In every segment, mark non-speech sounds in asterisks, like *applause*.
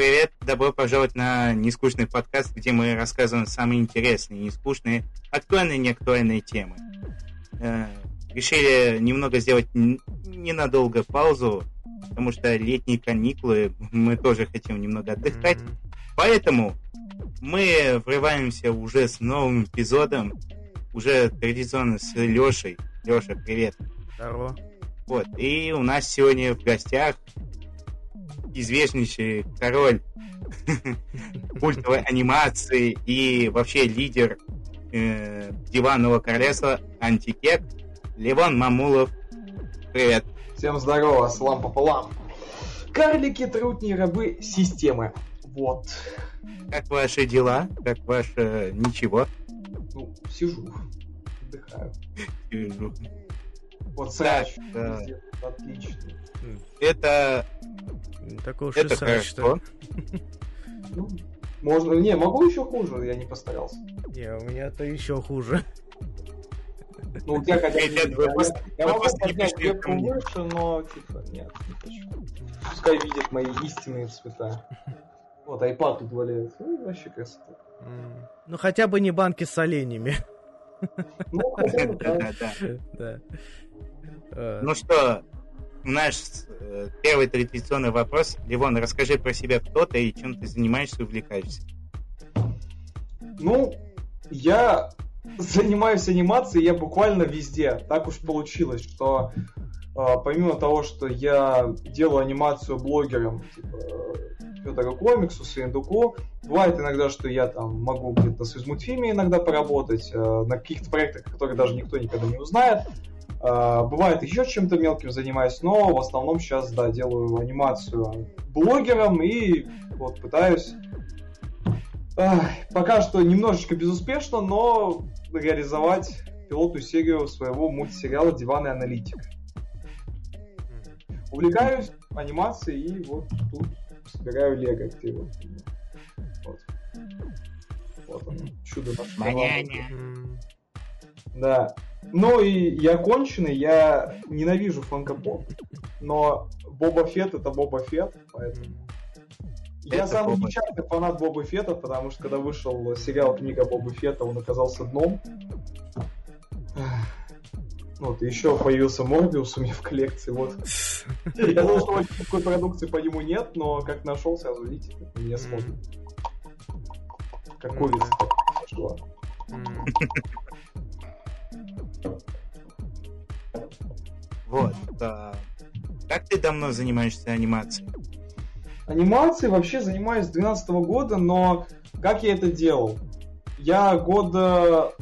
привет! Добро пожаловать на нескучный подкаст, где мы рассказываем самые интересные, нескучные, актуальные и неактуальные темы. Э, решили немного сделать ненадолго паузу, потому что летние каникулы, мы тоже хотим немного отдыхать. Поэтому мы врываемся уже с новым эпизодом, уже традиционно с Лешей. Леша, привет. Здорово. Вот, и у нас сегодня в гостях известнейший король *laughs* культовой анимации и вообще лидер э, диванного королевства Антикек Левон Мамулов. Привет. Всем здорово, салам пополам. Карлики, трутни, рабы системы. Вот. Как ваши дела? Как ваше ничего? Ну, сижу, отдыхаю. Сижу. Вот срач. Да. Отлично. Это такой уж это хорошо. Ну, можно. Не, могу еще хуже, я не постарался. Не, у меня-то еще хуже. Ну, у тебя хотя бы... Я могу поднять вебку выше, но, типа, нет, не хочу. Пускай видят мои истинные цвета. Вот, iPad тут валяется. Ну, вообще красота. Ну, хотя бы не банки с оленями. Ну, хотя бы, да. Ну что, наш э, первый традиционный вопрос. Ливон, расскажи про себя, кто ты и чем ты занимаешься и увлекаешься. Ну, я *laughs* занимаюсь анимацией, я буквально везде. Так уж получилось, что э, помимо того, что я делаю анимацию блогером, типа Федора Комиксу, Суиндуку, бывает иногда, что я там могу где-то на Союзмультфильме иногда поработать, э, на каких-то проектах, которые даже никто никогда не узнает. А, бывает еще чем-то мелким занимаюсь, но в основном сейчас, да, делаю анимацию блогером и вот пытаюсь ах, пока что немножечко безуспешно, но реализовать пилотную серию своего мультсериала «Диванный аналитик». Увлекаюсь анимацией и вот тут собираю лего активно. Вот. Вот оно, чудо наше. Да. Ну и я конченый, я ненавижу фанкопоп, но Боба Фет это Боба Фет, поэтому... Это я самый Боба. нечастый фанат Боба Фета, потому что когда вышел сериал «Книга Боба Фета», он оказался дном. Вот, и еще появился Морбиус у меня в коллекции, вот. Я думал, что никакой продукции по нему нет, но как нашел, сразу видите, меня смотрит. Как курица. Вот. А, как ты давно занимаешься анимацией? Анимацией вообще занимаюсь с 2012 года, но как я это делал? Я года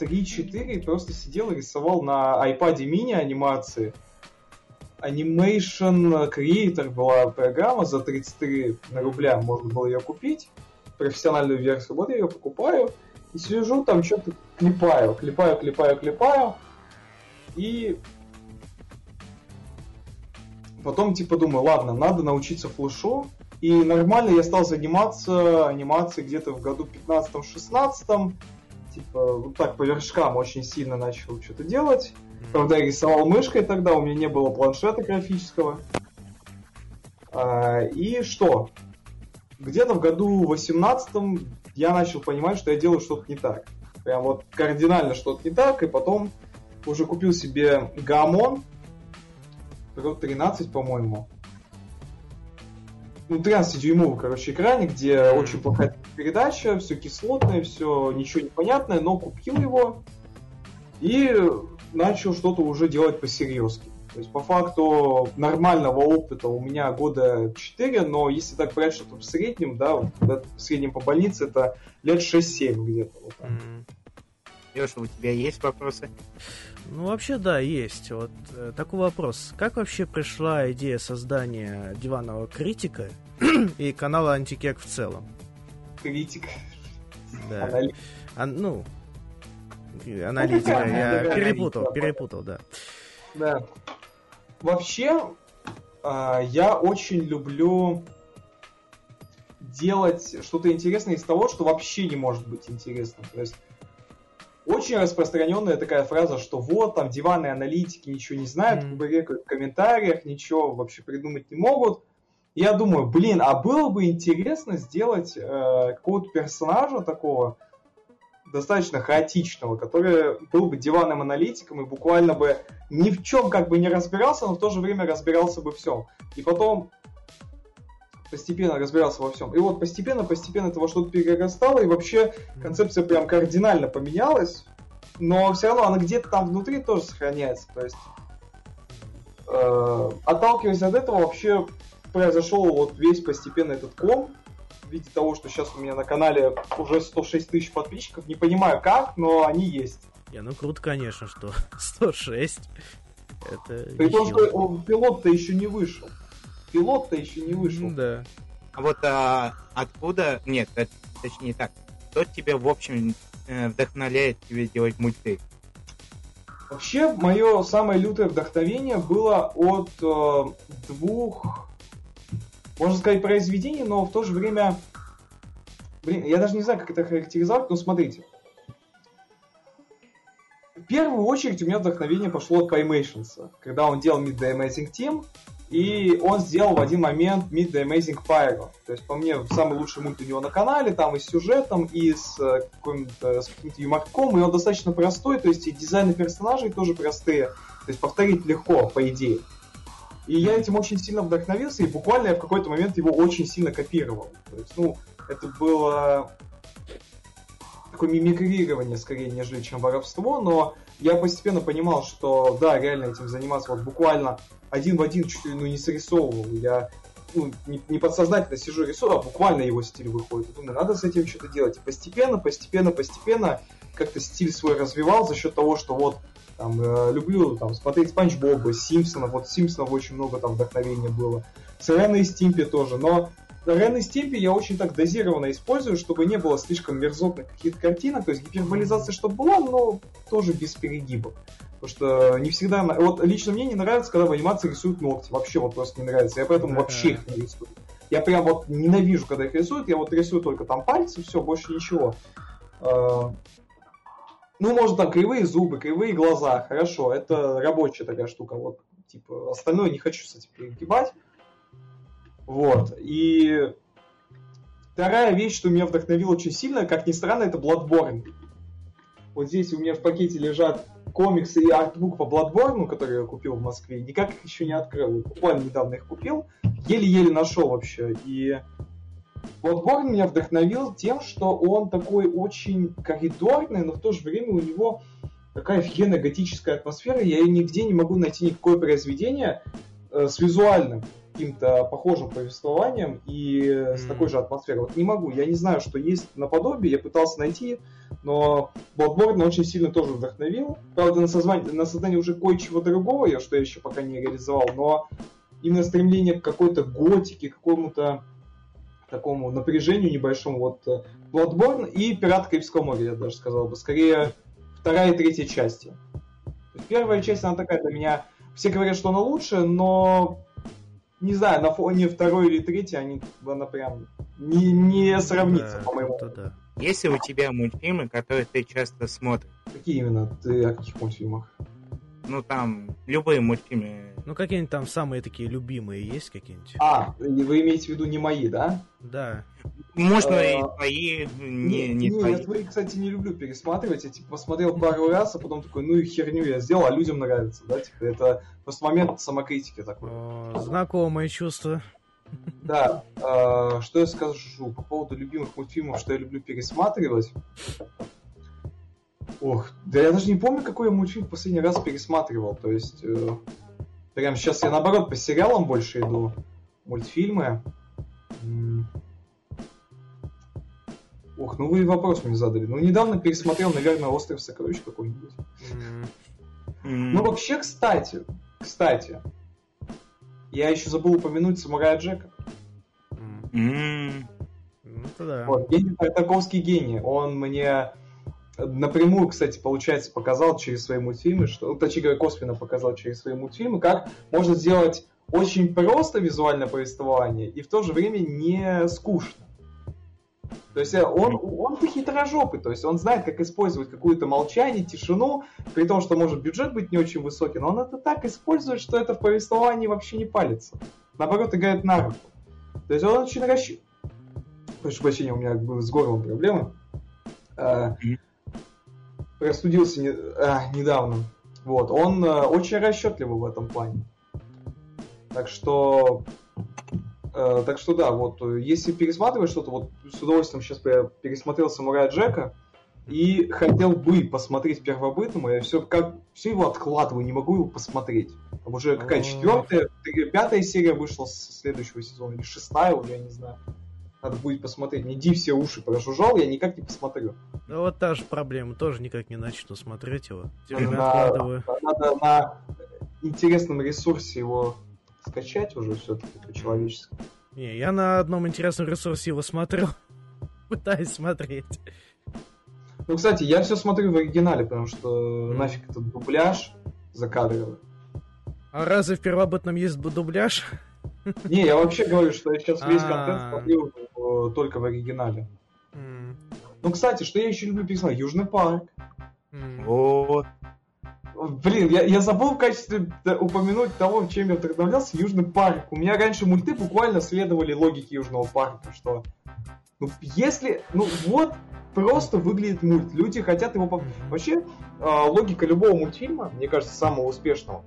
3-4 просто сидел и рисовал на iPad mini анимации. Animation Creator была программа за 33 рубля, можно было ее купить. Профессиональную версию. Вот я ее покупаю и сижу там что-то клепаю, клепаю, клепаю, клепаю. И потом типа думаю, ладно, надо научиться флешу. И нормально я стал заниматься анимацией где-то в году 15-16. Типа вот так по вершкам очень сильно начал что-то делать. Правда, я рисовал мышкой тогда, у меня не было планшета графического. А, и что? Где-то в году 18 я начал понимать, что я делаю что-то не так. Прям вот кардинально что-то не так, и потом уже купил себе гамон, 13, по-моему. Ну, 13-дюймовый, короче, экране, где очень плохая передача, все кислотное, все ничего непонятное, но купил его и начал что-то уже делать по-серьезки. То есть, по факту, нормального опыта у меня года 4, но если так брать что-то в среднем, да, вот, в среднем по больнице, это лет 6-7 где-то. Вот mm-hmm. Леша, у тебя есть вопросы? Ну, вообще, да, есть. Вот э, такой вопрос. Как вообще пришла идея создания диванного критика *clears throat* и канала Антикек в целом? Критик. Да. Анали... А, ну, аналитика. *laughs* Я перепутал, перепутал, да. Да. Вообще, э, я очень люблю делать что-то интересное из того, что вообще не может быть интересным. То есть очень распространенная такая фраза, что вот, там, диванные аналитики ничего не знают, mm-hmm. в комментариях ничего вообще придумать не могут. я думаю, блин, а было бы интересно сделать э, какого-то персонажа такого, достаточно хаотичного, который был бы диванным аналитиком и буквально бы ни в чем как бы не разбирался, но в то же время разбирался бы всем. И потом постепенно разбирался во всем. И вот постепенно-постепенно это во что-то перерастало, и вообще концепция прям кардинально поменялась, но все равно она где-то там внутри тоже сохраняется. То есть, э, отталкиваясь от этого, вообще произошел вот весь постепенно этот ком, в виде того, что сейчас у меня на канале уже 106 тысяч подписчиков. Не понимаю как, но они есть. Я, ну круто, конечно, что *laughs* 106. Это При том, что пилот-то еще не вышел. Пилот-то еще не вышел. Да. А вот а, откуда... Нет, это, точнее так. Кто тебя, в общем, э, вдохновляет тебе делать мультфильм? Вообще, мое самое лютое вдохновение было от э, двух можно сказать, произведение, но в то же время... Блин, я даже не знаю, как это характеризовать, но смотрите. В первую очередь у меня вдохновение пошло от Playmations, когда он делал the Amazing Team, и он сделал в один момент Meet the Amazing Pyro. То есть, по мне, самый лучший мульт у него на канале, там и с сюжетом, и с э, каким-то, с каким-то юморком, и он достаточно простой, то есть и дизайны персонажей тоже простые. То есть повторить легко, по идее. И я этим очень сильно вдохновился, и буквально я в какой-то момент его очень сильно копировал. То есть, ну, это было такое мимикрирование скорее, нежели чем воровство, но я постепенно понимал, что да, реально этим заниматься вот буквально один в один чуть ли ну, не срисовывал. Я ну, не, не подсознательно сижу и рисую, а буквально его стиль выходит. Думаю, надо с этим что-то делать. И постепенно, постепенно, постепенно как-то стиль свой развивал за счет того, что вот там, э, люблю там, смотреть Спанч Боба, Симпсонов. Вот Симпсонов очень много там вдохновения было. С Рен и Стимпи тоже. Но Рен и Стимпи я очень так дозированно использую, чтобы не было слишком мерзотных каких-то картинок. То есть гиперболизация, чтобы была, но тоже без перегибов. Потому что не всегда... Вот лично мне не нравится, когда в анимации рисуют ногти. Вообще вот просто не нравится. Я поэтому вообще их не рисую. Я прям вот ненавижу, когда их рисуют. Я вот рисую только там пальцы, все, больше ничего. А, ну, может, там кривые зубы, кривые глаза, хорошо, это рабочая такая штука, вот, типа, остальное не хочу с этим перегибать. Вот, и вторая вещь, что меня вдохновила очень сильно, как ни странно, это Bloodborne. Вот здесь у меня в пакете лежат комиксы и артбук по Bloodborne, который я купил в Москве, никак их еще не открыл, буквально недавно их купил, еле-еле нашел вообще, и Bloodborne меня вдохновил тем, что он такой очень коридорный, но в то же время у него такая офигенная готическая атмосфера. Я нигде не могу найти никакое произведение э, с визуальным каким-то похожим повествованием и с такой же атмосферой. Вот не могу. Я не знаю, что есть наподобие. Я пытался найти, но Bloodborne очень сильно тоже вдохновил. Правда, на, созвание, на создание уже кое-чего другого, я, что я еще пока не реализовал, но именно стремление к какой-то готике, какому-то такому напряжению небольшому. Вот э, Bloodborne и Пират Карибского моря, я даже сказал бы. Скорее, вторая и третья части. Первая часть, она такая для меня... Все говорят, что она лучше, но... Не знаю, на фоне второй или третьей они, она прям не, не сравнится, да, по-моему. Да. Есть ли у тебя мультфильмы, которые ты часто смотришь? Какие именно? Ты о каких мультфильмах? Ну, там, любые мультфильмы. Ну, какие-нибудь там самые такие любимые есть какие-нибудь? А, вы имеете в виду не мои, да? Да. Можно и а, твои, не, не, твои. Нет, твои, кстати, не люблю пересматривать. Я, типа, посмотрел пару раз, а потом такой, ну и херню я сделал, а людям нравится, да? Типа, это просто момент самокритики такой. Знакомое чувство. Да, э, что я скажу по поводу любимых мультфильмов, что я люблю пересматривать. Ох, да я даже не помню, какой я мультфильм в последний раз пересматривал. То есть, э, прям сейчас я наоборот по сериалам больше иду. Мультфильмы. Ох, ну вы вопрос мне задали. Ну, недавно пересмотрел, наверное, «Остров сокровищ» какой-нибудь. Mm-hmm. Ну, вообще, кстати, кстати, я еще забыл упомянуть «Самурая Джека». Mm-hmm. Ну, да. Вот, гений, Тартаковский гений. Он мне напрямую, кстати, получается, показал через свои мультфильмы, что, ну, точнее говоря, косвенно показал через свои мультфильмы, как можно сделать очень просто визуальное повествование и в то же время не скучно. То есть э, он, он-то хитрожопый, то есть он знает, как использовать какое-то молчание, тишину, при том, что может бюджет быть не очень высокий, но он это так использует, что это в повествовании вообще не палится. Наоборот, играет на руку. То есть он очень рассчитан. Прошу прощения, у меня был с горлом проблемы. А, простудился не, а, недавно. Вот, он а, очень расчетливый в этом плане. Так что, а, так что да, вот, если пересматривать что-то, вот с удовольствием сейчас я пересмотрел Самурая Джека и хотел бы посмотреть первобытным, я все как все его откладываю, не могу его посмотреть. Там уже какая четвертая, пятая серия вышла с следующего сезона, или шестая уже, я не знаю. Надо будет посмотреть. Не Ди все уши прожужжал, я никак не посмотрю. Ну вот та же проблема, тоже никак не начну смотреть его. Надо, надо на интересном ресурсе его скачать уже все-таки по-человечески. Не, я на одном интересном ресурсе его смотрю. *laughs* Пытаюсь смотреть. Ну, кстати, я все смотрю в оригинале, потому что mm. нафиг этот дубляж закадровый. А разве в первобытном есть дубляж? Не, я вообще говорю, что я сейчас весь контент смотрю э, только в оригинале. Ну, кстати, что я еще люблю пересмотреть? Южный парк. Вот. Блин, я, я забыл в качестве упомянуть того, чем я вдохновлялся, Южный парк. У меня раньше мульты буквально следовали логике Южного парка, что ну, если, ну вот, просто выглядит мульт. Люди хотят его... Вообще, э, логика любого мультфильма, мне кажется, самого успешного,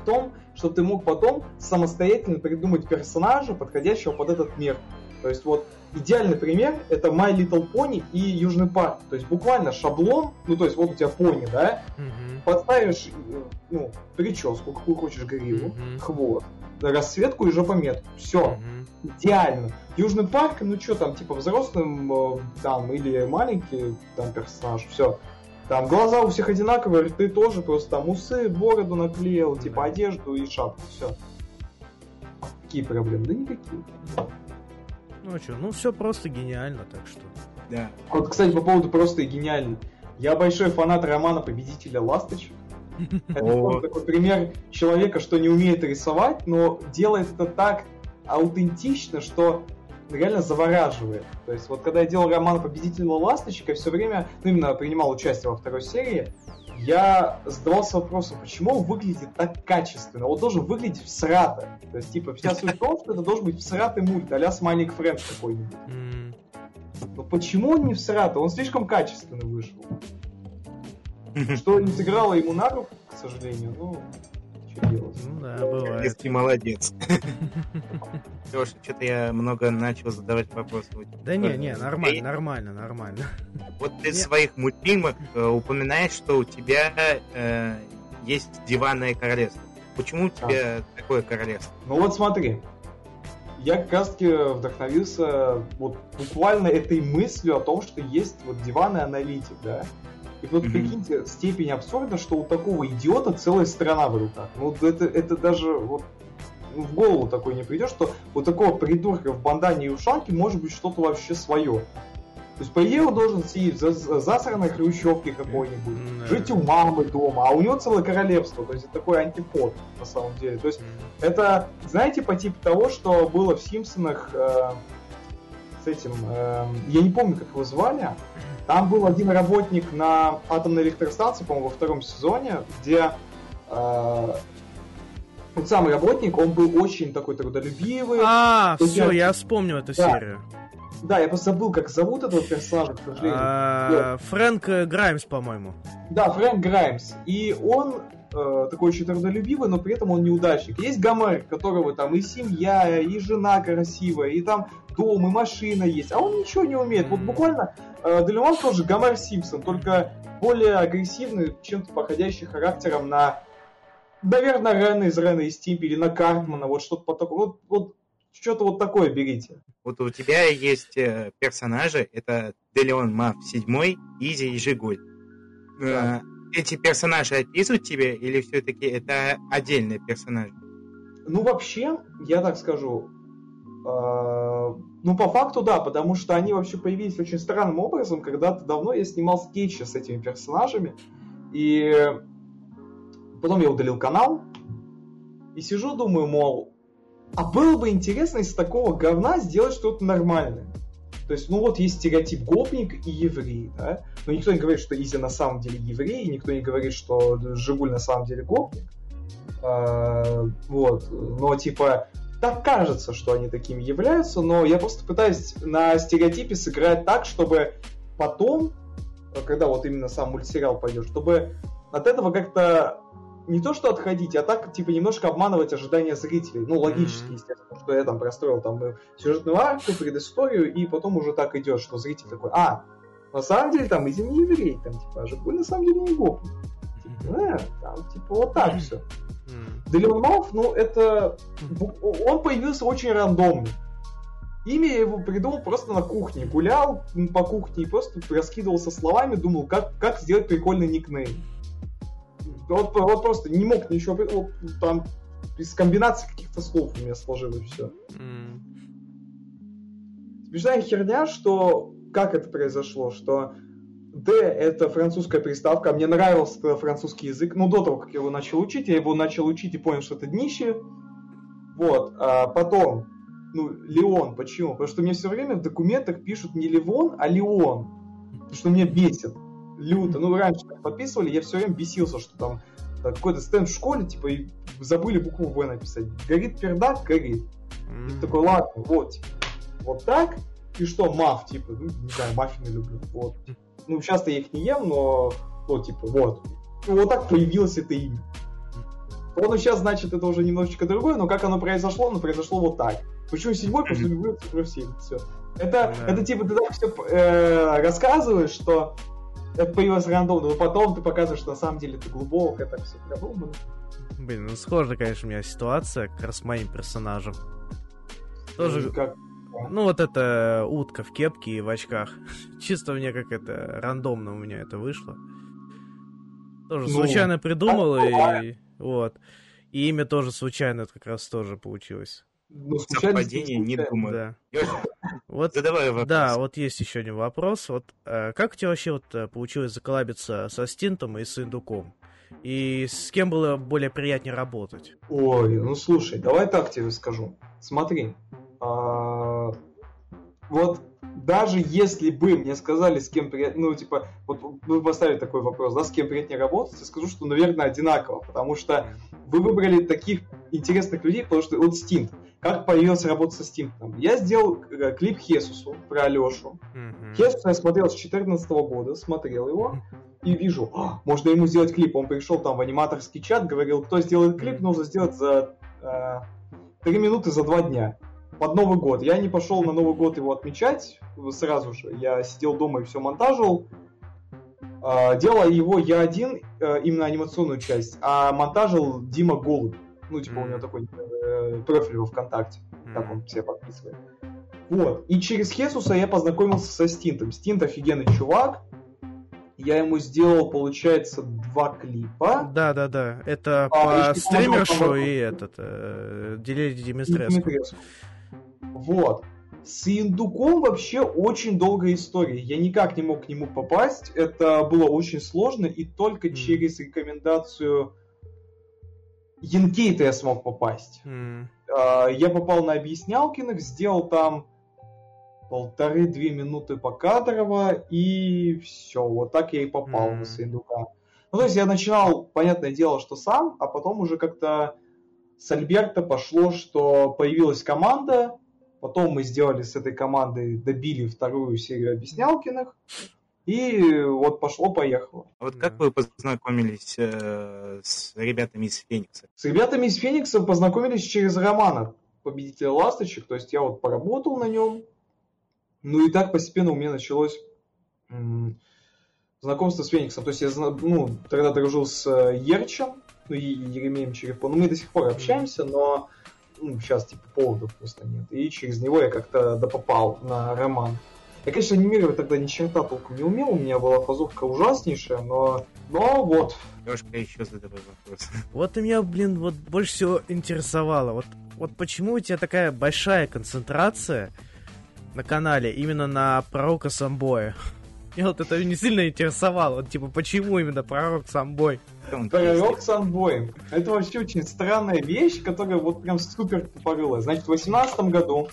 в том, что ты мог потом самостоятельно придумать персонажа, подходящего под этот мир. То есть вот идеальный пример это My Little Pony и Южный парк. То есть буквально шаблон, ну то есть вот у тебя пони, да, mm-hmm. подставишь ну, прическу, какую хочешь гриву, mm-hmm. хвост, расцветку и жопометку. Все. Mm-hmm. Идеально. Южный парк, ну что там, типа взрослым э, там или маленький там персонаж, все. Там глаза у всех одинаковые, рты тоже, просто там усы, бороду наклеил, типа одежду и шапку, все. Какие проблемы? Да никакие. Ну а что, ну все просто гениально, так что. Да. Вот, кстати, по поводу просто и гениально. Я большой фанат романа «Победителя ласточек». *laughs* Это такой пример человека, что не умеет рисовать, но делает это так аутентично, что реально завораживает. То есть вот когда я делал роман «Победительного ласточка», все время, ну именно принимал участие во второй серии, я задавался вопросом, почему он выглядит так качественно? Он должен выглядеть всрато. То есть, типа, вся суть в том, что это должен быть всратый мульт, а-ля Смайлик Френдс какой-нибудь. Но почему он не всратый? Он слишком качественно вышел. Что не сыграло ему на руку, к сожалению, ну, что делать? Ну да, бывает. Если молодец. Леша, что-то я много начал задавать вопросы. Да не, не, нормально, нормально, нормально. Вот ты в своих мультфильмах э, упоминаешь, что у тебя э, есть диванное королевство. Почему у тебя такое королевство? Ну вот смотри, я как раз таки вдохновился вот буквально этой мыслью о том, что есть вот диванный аналитик, да, и вот mm-hmm. прикиньте, степень абсурда, что у такого идиота целая страна в руках. Ну, это, это даже вот в голову такой не придет, что у такого придурка в бандане и ушанке может быть что-то вообще свое. То есть, по идее, он должен сидеть в засранной хрущевке какой-нибудь, mm-hmm. жить у мамы дома, а у него целое королевство. То есть, это такой антипод, на самом деле. То есть, mm-hmm. это, знаете, по типу того, что было в Симпсонах э, с этим, э, я не помню, как его звали, там был один работник на атомной электростанции, по-моему, во втором сезоне, где э, тот самый работник, он был очень такой трудолюбивый. А, все, я... я вспомнил эту да. серию. Да, я просто забыл, как зовут этого персонажа, к сожалению. А, Фрэнк Граймс, по-моему. Да, Фрэнк Граймс. И он э, такой очень трудолюбивый, но при этом он неудачник. Есть Гомер, которого там и семья, и жена красивая, и там дом, и машина есть, а он ничего не умеет. Вот буквально э, Делюман тоже Гомер Симпсон, только более агрессивный, чем-то походящий характером на, наверное, Рена из Рена из Стимпи или на Картмана, вот что-то по такому. Вот, вот что-то вот такое берите. Вот у тебя есть э, персонажи, это Делеон Мав 7, Изи и Жигуль. Да. Э, эти персонажи описывают тебе или все-таки это отдельные персонажи? Ну, вообще, я так скажу, ну, по факту, да, потому что они вообще появились очень странным образом. Когда-то давно я снимал скетчи с этими персонажами, и потом я удалил канал, и сижу, думаю, мол, а было бы интересно из такого говна сделать что-то нормальное. То есть, ну вот есть стереотип гопник и еврей, да? Но никто не говорит, что Изи на самом деле еврей, никто не говорит, что Жигуль на самом деле гопник. А, вот, но типа так кажется, что они такими являются, но я просто пытаюсь на стереотипе сыграть так, чтобы потом, когда вот именно сам мультсериал пойдет, чтобы от этого как-то не то что отходить, а так, типа, немножко обманывать ожидания зрителей. Ну, логически, mm-hmm. естественно, что я там простроил там э, сюжетную арку, предысторию, и потом уже так идет, что зритель такой, а, на самом деле там Изи не еврей, там, типа, а Жигуль на самом деле не гопник. Э, там, типа, вот так все. Mm-hmm. Делимов, ну, это... Он появился очень рандомно. Имя я его придумал просто на кухне. Гулял по кухне и просто раскидывался словами, думал, как, как сделать прикольный никнейм. Вот, вот просто не мог ничего... Вот, там из комбинации каких-то слов у меня сложилось все. Mm. Смешная херня, что... Как это произошло? Что D это французская приставка. Мне нравился французский язык. Ну, до того, как я его начал учить, я его начал учить и понял, что это днище. Вот. А потом, ну, Леон. Почему? Потому что мне все время в документах пишут не Левон, а Леон. Потому что меня бесит люто. Ну, раньше подписывали, я все время бесился, что там какой-то стенд в школе, типа, и забыли букву В написать. Горит пердак, горит. Mm-hmm. И такой, ладно, вот, вот так. И что, маф, типа, ну, не знаю, маффины люблю. Вот. Ну, часто я их не ем, но, ну, типа, вот. И вот так появилось это имя. Он сейчас, значит, это уже немножечко другое, но как оно произошло, оно произошло вот так. Почему седьмой? Потому что люблю цифру 7. Все. Это, yeah. это типа ты так все э, рассказываешь, что это появилось рандомно, но потом ты показываешь, что на самом деле это глубоко, так все продумано. Блин, ну схожая, конечно, у меня ситуация как раз с моим персонажем. Тоже... Ну, как... Ну, вот эта утка в кепке и в очках. *laughs* Чисто мне как это, рандомно у меня это вышло. Тоже ну, случайно придумал, и... Вот. И имя тоже случайно как раз тоже получилось. Ну, Совпадение, не думаю. Да. Вот, Задавай вопрос. Да, вот есть еще один вопрос. Вот э, как у тебя вообще вот э, получилось заколабиться со Стинтом и с Индуком? И с кем было более приятнее работать? Ой, ну слушай, давай так тебе скажу. Смотри, вот даже если бы мне сказали, с кем приятнее, ну, типа, вот вы поставили такой вопрос, да, с кем приятнее работать, я скажу, что, наверное, одинаково, потому что вы выбрали таких интересных людей, потому что вот Стинт, как появилась работа со Стинтом. Я сделал э, клип Хесусу про Алешу. Mm-hmm. Хесуса я смотрел с 2014 года, смотрел его, и вижу, а, можно ему сделать клип. Он пришел там в аниматорский чат, говорил, кто сделает клип, нужно сделать за э, 3 минуты за 2 дня под Новый год. Я не пошел на Новый год его отмечать сразу же. Я сидел дома и все монтажил. А, делал его я один, э, именно анимационную часть, а монтажил Дима Голубь. Ну, типа, у него такой э, профиль во ВКонтакте. Так он себя подписывает. Вот. И через Хесуса я познакомился со Стинтом. Стинт офигенный чувак. Я ему сделал, получается, два клипа. Да, да, да. Это а, по стримершу и этот э, Димитреску. Вот. С Индуком вообще очень долгая история. Я никак не мог к нему попасть. Это было очень сложно, и только mm. через рекомендацию Янкейта я смог попасть. Mm. Я попал на объяснялкиных, сделал там полторы-две минуты по кадрово, и все. Вот так я и попал mm. на Синдука. Ну, то есть я начинал, понятное дело, что сам, а потом уже как-то с Альберта пошло, что появилась команда, Потом мы сделали с этой командой, добили вторую серию объяснялкиных. И вот пошло-поехало. А вот как вы познакомились э, с ребятами из Феникса? С ребятами из Феникса познакомились через романа Победителя ласточек. То есть я вот поработал на нем. Ну и так постепенно у меня началось м- знакомство с Фениксом. То есть я ну, тогда дружил с э, Ерчем, ну и Еремеем Черепом. Ну мы до сих пор общаемся, но ну, сейчас типа поводов просто нет. И через него я как-то допопал на роман. Я, конечно, анимировать тогда ни черта толком не умел, у меня была фазовка ужаснейшая, но, но вот. Лешка, еще задавай вопрос. Вот меня, блин, вот больше всего интересовало, вот, вот почему у тебя такая большая концентрация на канале именно на пророка Самбоя? Меня вот это не сильно интересовало. Вот, типа, почему именно пророк самбой? Пророк самбой. Это вообще очень странная вещь, которая вот прям супер тупорылая. Значит, в 2018 году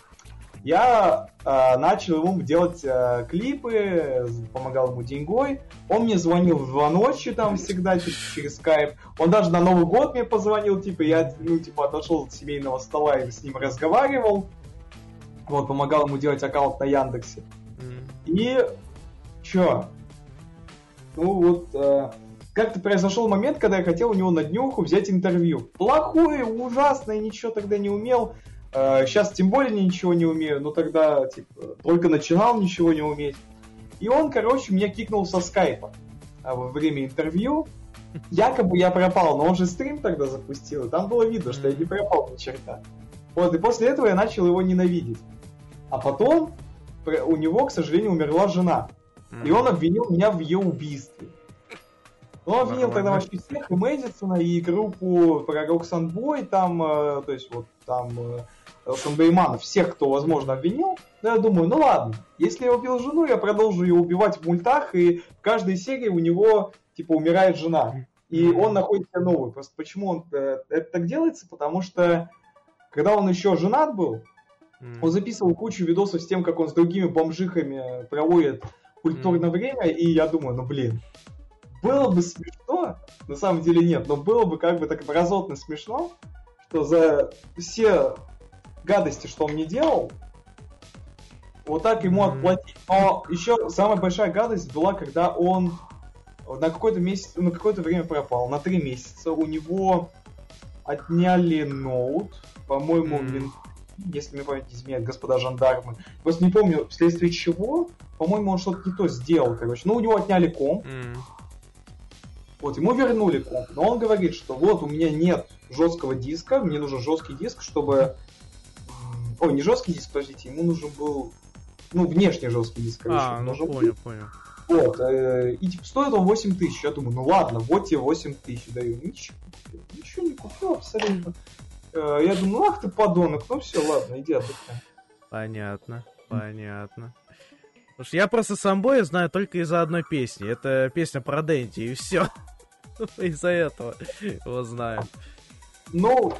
я э, начал ему делать э, клипы, помогал ему деньгой. Он мне звонил в два ночи там всегда типа, через скайп. Он даже на Новый год мне позвонил, типа, я, ну, типа, отошел от семейного стола и с ним разговаривал. Вот, помогал ему делать аккаунт на Яндексе. И чё? Ну вот, э, как-то произошел момент, когда я хотел у него на днюху взять интервью. Плохое, ужасное, ничего тогда не умел. Сейчас э, тем более ничего не умею, но тогда типа, только начинал ничего не уметь. И он, короче, меня кикнул со скайпа а, во время интервью. Якобы я пропал, но он же стрим тогда запустил, и там было видно, что я не пропал ни черта. Вот, и после этого я начал его ненавидеть. А потом у него, к сожалению, умерла жена. И он обвинил меня в ее убийстве. Он обвинил тогда вообще всех, и Мэдисона, и группу про Roxanne Boy, там, э, то есть вот там э, Сандеймана, всех, кто, возможно, обвинил. Но я думаю, ну ладно, если я убил жену, я продолжу ее убивать в мультах, и в каждой серии у него, типа, умирает жена. И он находит себе новую. Просто почему он э, это так делается? Потому что, когда он еще женат был, он записывал кучу видосов с тем, как он с другими бомжихами проводит культурное время, и я думаю, ну блин, было бы смешно, на самом деле нет, но было бы как бы так разотно смешно, что за все гадости, что он мне делал, вот так ему отплатить. Но еще самая большая гадость была, когда он на какой-то месяц, на какое-то время пропал, на три месяца. У него отняли ноут, по-моему, mm. Если мне память не изменяет, господа жандармы. Просто не помню, вследствие чего. По-моему, он что-то не то сделал, короче. Ну, у него отняли комп. Mm. Вот, ему вернули комп. Но он говорит, что вот, у меня нет жесткого диска, мне нужен жесткий диск, чтобы Ой, не жесткий диск, подождите, ему нужен был, ну, внешний жесткий диск, короче. А, ну, понял, понял. Вот, э, и типа стоит он 8 тысяч. Я думаю, ну ладно, вот тебе 8 тысяч даю. Ничего, ничего не купил абсолютно. Э, я думаю, ах ты подонок, ну все, ладно, иди отдыхай. Понятно, понятно. Потому что я просто самбоя знаю только из-за одной песни. Это песня про Дэнди, и все. *laughs* Из-за этого его знаю. Ну,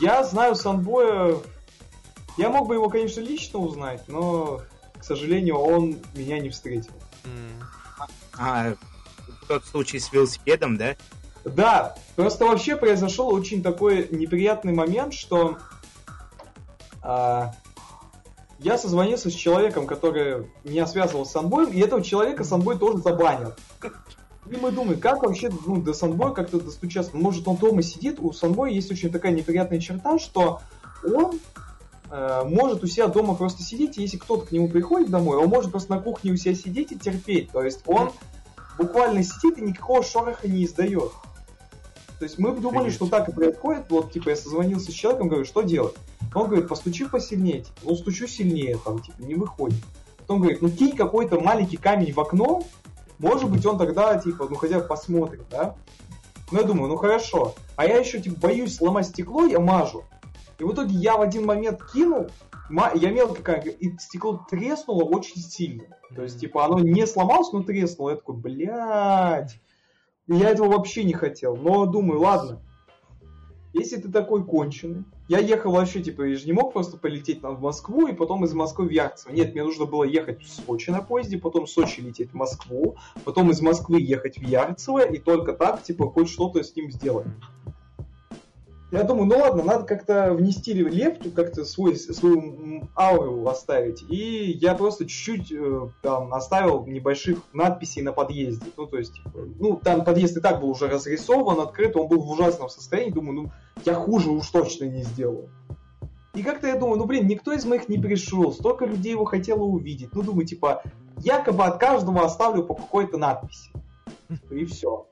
я знаю Санбоя я мог бы его, конечно, лично узнать, но, к сожалению, он меня не встретил. А, тот случай с велосипедом, да? Да, просто вообще произошел очень такой неприятный момент, что а, я созвонился с человеком, который меня связывал с Санбоем, и этого человека Санбой тоже забанил. И мы думаем, как вообще ну, до Санбоя как-то достучаться? Может, он дома сидит, у Санбоя есть очень такая неприятная черта, что он Э, может у себя дома просто сидеть, и если кто-то к нему приходит домой, он может просто на кухне у себя сидеть и терпеть. То есть он буквально сидит и никакого шороха не издает. То есть мы думали, что так и происходит. Вот, типа, я созвонился с человеком, говорю, что делать? Он говорит, постучи посильнее. Типа, ну, стучу сильнее, там, типа, не выходит. Потом говорит, ну, кинь какой-то маленький камень в окно, может быть, он тогда, типа, ну, хотя бы посмотрит, да? Ну, я думаю, ну, хорошо. А я еще, типа, боюсь сломать стекло, я мажу. И в итоге я в один момент кинул, я мелко как, и стекло треснуло очень сильно. То есть, типа, оно не сломалось, но треснуло. Я такой, блядь. Я этого вообще не хотел. Но думаю, ладно. Если ты такой конченый. Я ехал вообще, типа, я же не мог просто полететь там в Москву и потом из Москвы в Ярцево. Нет, мне нужно было ехать в Сочи на поезде, потом в Сочи лететь в Москву, потом из Москвы ехать в Ярцево, и только так, типа, хоть что-то с ним сделать. Я думаю, ну ладно, надо как-то внести лепту, как-то свой, свою ауру оставить. И я просто чуть-чуть э, там оставил небольших надписей на подъезде. Ну, то есть, ну, там подъезд и так был уже разрисован, открыт, он был в ужасном состоянии. Думаю, ну, я хуже уж точно не сделаю. И как-то я думаю, ну, блин, никто из моих не пришел, столько людей его хотело увидеть. Ну, думаю, типа, якобы от каждого оставлю по какой-то надписи. И все.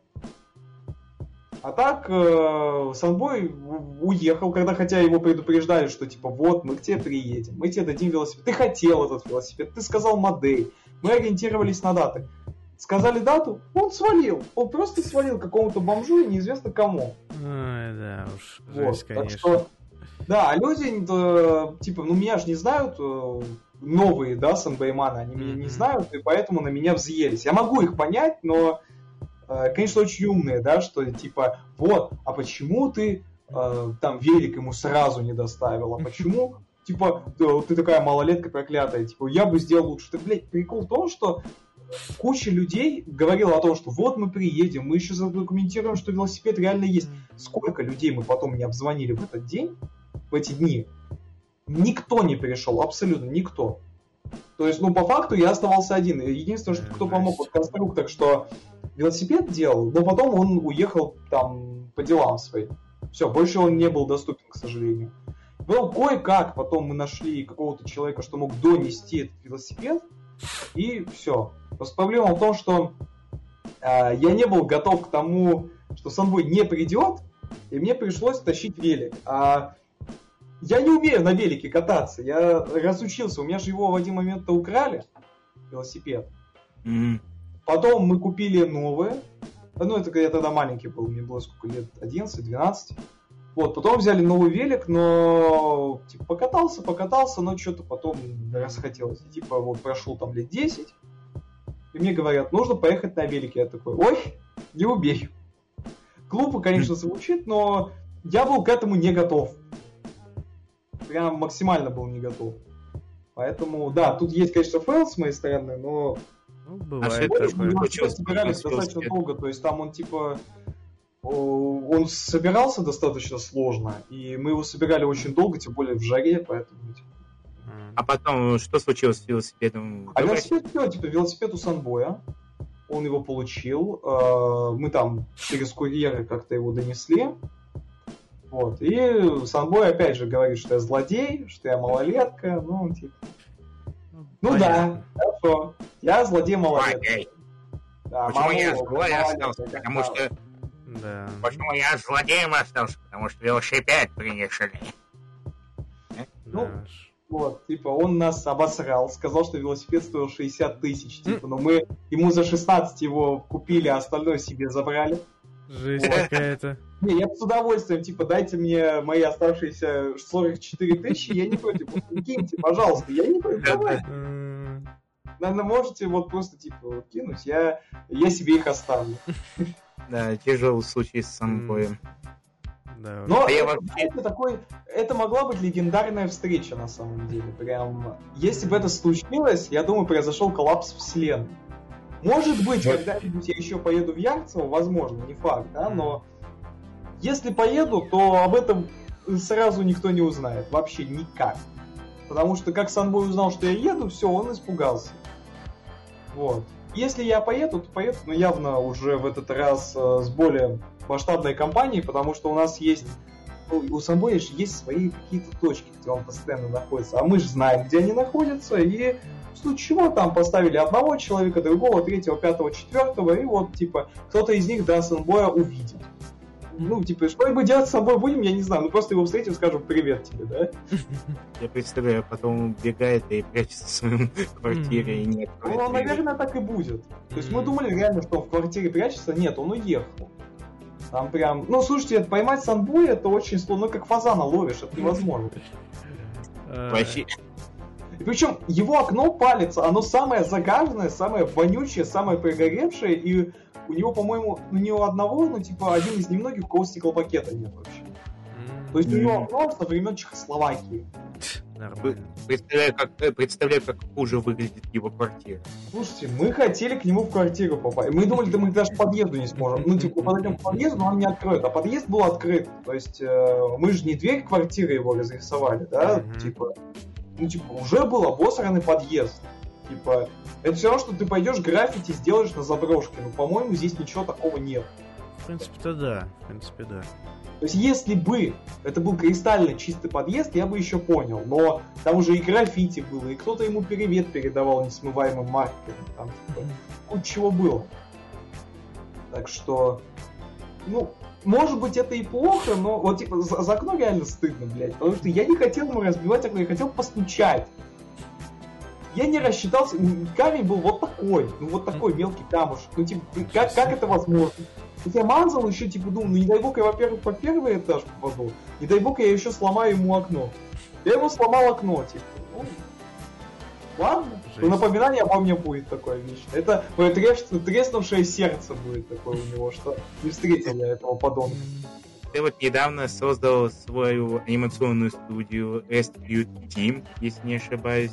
А так, э, Санбой уехал, когда хотя его предупреждали, что типа вот, мы к тебе приедем, мы тебе дадим велосипед. Ты хотел этот велосипед, ты сказал модель. Мы ориентировались на даты. Сказали дату, он свалил. Он просто свалил какому-то бомжу и неизвестно кому. Ой, да уж, жесть, вот, конечно. что, да, а люди, э, типа, ну меня же не знают, э, новые, да, санбейманы, они mm-hmm. меня не знают, и поэтому на меня взъелись. Я могу их понять, но конечно, очень умные, да, что типа, вот, а почему ты э, там велик ему сразу не доставил, а почему типа, ты такая малолетка проклятая, типа, я бы сделал лучше. Так, блядь, прикол в том, что куча людей говорила о том, что вот мы приедем, мы еще задокументируем, что велосипед реально есть. Сколько людей мы потом не обзвонили в этот день, в эти дни? Никто не пришел, абсолютно никто. То есть, ну, по факту я оставался один. Единственное, что кто помог, вот конструктор, что велосипед делал, но потом он уехал там по делам своим. Все, больше он не был доступен, к сожалению. Но кое-как потом мы нашли какого-то человека, что мог донести этот велосипед, и все. Просто проблема в том, что э, я не был готов к тому, что Санбой не придет, и мне пришлось тащить велик. А я не умею на велике кататься. Я разучился. У меня же его в один момент украли, велосипед. Mm-hmm. Потом мы купили новые. Ну, это я тогда маленький был, мне было сколько лет? 11-12. Вот, потом взяли новый велик, но типа покатался, покатался, но что-то потом расхотелось. Типа вот прошел там лет 10, и мне говорят, нужно поехать на велике. Я такой, ой, не убей. Глупо, конечно, звучит, но я был к этому не готов. Прям максимально был не готов. Поэтому, да, тут есть, конечно, fail с моей стороны, но... Ну, бывает а такое. Мы собирались достаточно долго, то есть там он типа он собирался достаточно сложно, и мы его собирали очень долго, тем более в жаре, поэтому... Типа... А потом что случилось с велосипедом? А велосипед, все, типа, велосипед у Санбоя, он его получил, э, мы там через курьеры как-то его донесли, вот, и Санбой опять же говорит, что я злодей, что я малолетка, ну, типа... Ну да, хорошо, я злодей-малолетка. Да, Почему я злой остался? Потому что да. Почему я злодеем остался? Потому что велосипед принесли. Ну, вот, типа, он нас обосрал, сказал, что велосипед стоил 60 тысяч, типа, но мы ему за 16 его купили, а остальное себе забрали. Жизнь какая-то. Не, я с удовольствием, типа, дайте мне мои оставшиеся 44 тысячи, я не против, киньте, пожалуйста, я не против, давай. *laughs* Наверное, можете вот просто, типа, кинуть, я, я себе их оставлю. Да, тяжелый случай с самбоем. Да. Но а это, вообще... это, такой, это могла быть легендарная встреча на самом деле. Прям, если бы это случилось, я думаю, произошел коллапс вселенной. Может быть, вот. когда-нибудь я еще поеду в Ярцево, возможно, не факт, да, но если поеду, то об этом сразу никто не узнает, вообще никак. Потому что как Санбой узнал, что я еду, все, он испугался. Вот. Если я поеду, то поеду, но явно уже в этот раз э, с более масштабной компанией, потому что у нас есть ну, у Самбоя же есть свои какие-то точки, где он постоянно находится, а мы же знаем, где они находятся, и в случае чего там поставили одного человека, другого, третьего, пятого, четвертого, и вот, типа, кто-то из них до Самбоя увидит ну, типа, что-нибудь делать с собой будем, я не знаю. Ну, просто его встретим, скажем привет тебе, да? Я представляю, потом он убегает и прячется в своем квартире и нет. Ну, наверное, так и будет. То есть мы думали реально, что он в квартире прячется. Нет, он уехал. Там прям... Ну, слушайте, поймать санбуй это очень сложно. Ну, как фазана ловишь, это невозможно. Вообще... И причем его окно палится, оно самое загаженное, самое вонючее, самое пригоревшее, и у него, по-моему, у него одного, ну, типа, один из немногих, у кого стеклопакета нет вообще. То есть у него просто времен Чехословакии. Нормально. Представляю как, э, представляю, как хуже выглядит его квартира. Слушайте, мы хотели к нему в квартиру попасть. Мы думали, да мы даже к подъезду не сможем. Ну, типа, подойдем к подъезду, но он не откроет. А подъезд был открыт. То есть э, мы же не дверь квартиры его разрисовали, да? Типа, ну, типа, уже был обосранный подъезд. Типа, это все равно, что ты пойдешь граффити сделаешь на заброшке. Ну, по-моему, здесь ничего такого нет. В принципе-то да. В принципе, да. То есть, если бы это был кристально чистый подъезд, я бы еще понял. Но там уже и граффити было, и кто-то ему привет передавал несмываемым маркером. Там типа, ну, чего было. Так что, ну, может быть, это и плохо, но вот типа за, за окно реально стыдно, блядь. Потому что я не хотел ему разбивать окно, я хотел постучать я не рассчитался, камень был вот такой, ну вот такой мелкий камушек, ну типа, как, как это возможно? Я мазал еще, типа, думал, ну не дай бог я, во-первых, по первый этаж попаду, не дай бог я еще сломаю ему окно. Я ему сломал окно, типа, ну, ладно, ну, напоминание обо мне будет такое вещь. Это трес, треснувшее сердце будет такое у него, что не встретил я этого подонка. ты вот недавно создал свою анимационную студию Rescue Team, если не ошибаюсь.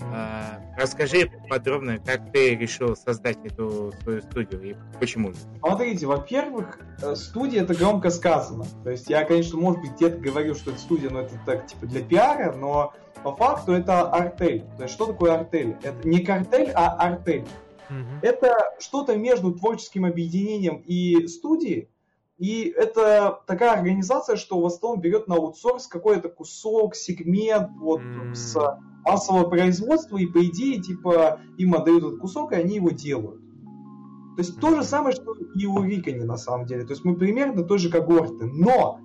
А, расскажи подробно, как ты решил создать эту свою студию и почему? Смотрите, во-первых, э, студия это громко сказано. То есть я, конечно, может быть, где-то говорю, что это студия, но это так, типа, для пиара, но по факту это артель. То есть что такое артель? Это не картель, а артель. Угу. Это что-то между творческим объединением и студией, и это такая организация, что в основном берет на аутсорс какой-то кусок, сегмент вот mm. с массового производства, и по идее, типа, им отдают этот кусок, и они его делают. То есть то же самое, что и у Рикани на самом деле. То есть мы примерно той же когорты. Но